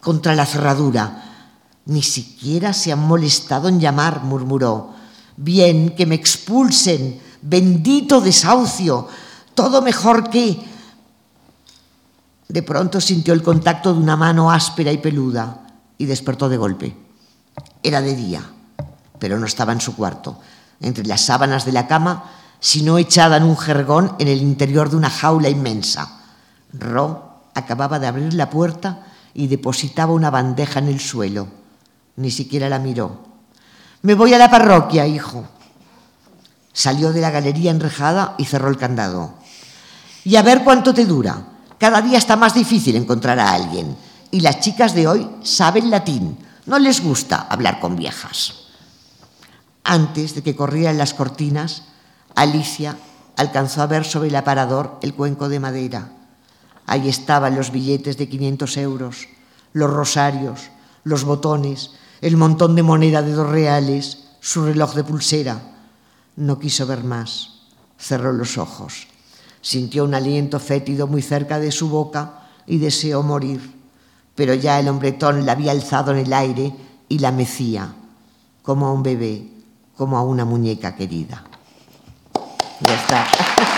contra la cerradura. Ni siquiera se han molestado en llamar, murmuró. Bien, que me expulsen. Bendito desahucio. Todo mejor que... De pronto sintió el contacto de una mano áspera y peluda y despertó de golpe. Era de día, pero no estaba en su cuarto, entre las sábanas de la cama, sino echada en un jergón en el interior de una jaula inmensa. Ro acababa de abrir la puerta y depositaba una bandeja en el suelo. Ni siquiera la miró. Me voy a la parroquia, hijo. Salió de la galería enrejada y cerró el candado. Y a ver cuánto te dura. Cada día está más difícil encontrar a alguien y las chicas de hoy saben latín. No les gusta hablar con viejas. Antes de que corrieran las cortinas, Alicia alcanzó a ver sobre el aparador el cuenco de madera. Ahí estaban los billetes de 500 euros, los rosarios, los botones, el montón de moneda de dos reales, su reloj de pulsera. No quiso ver más. Cerró los ojos. Sintió un aliento fétido muy cerca de su boca y deseó morir pero ya el hombretón la había alzado en el aire y la mecía, como a un bebé, como a una muñeca querida. Ya está.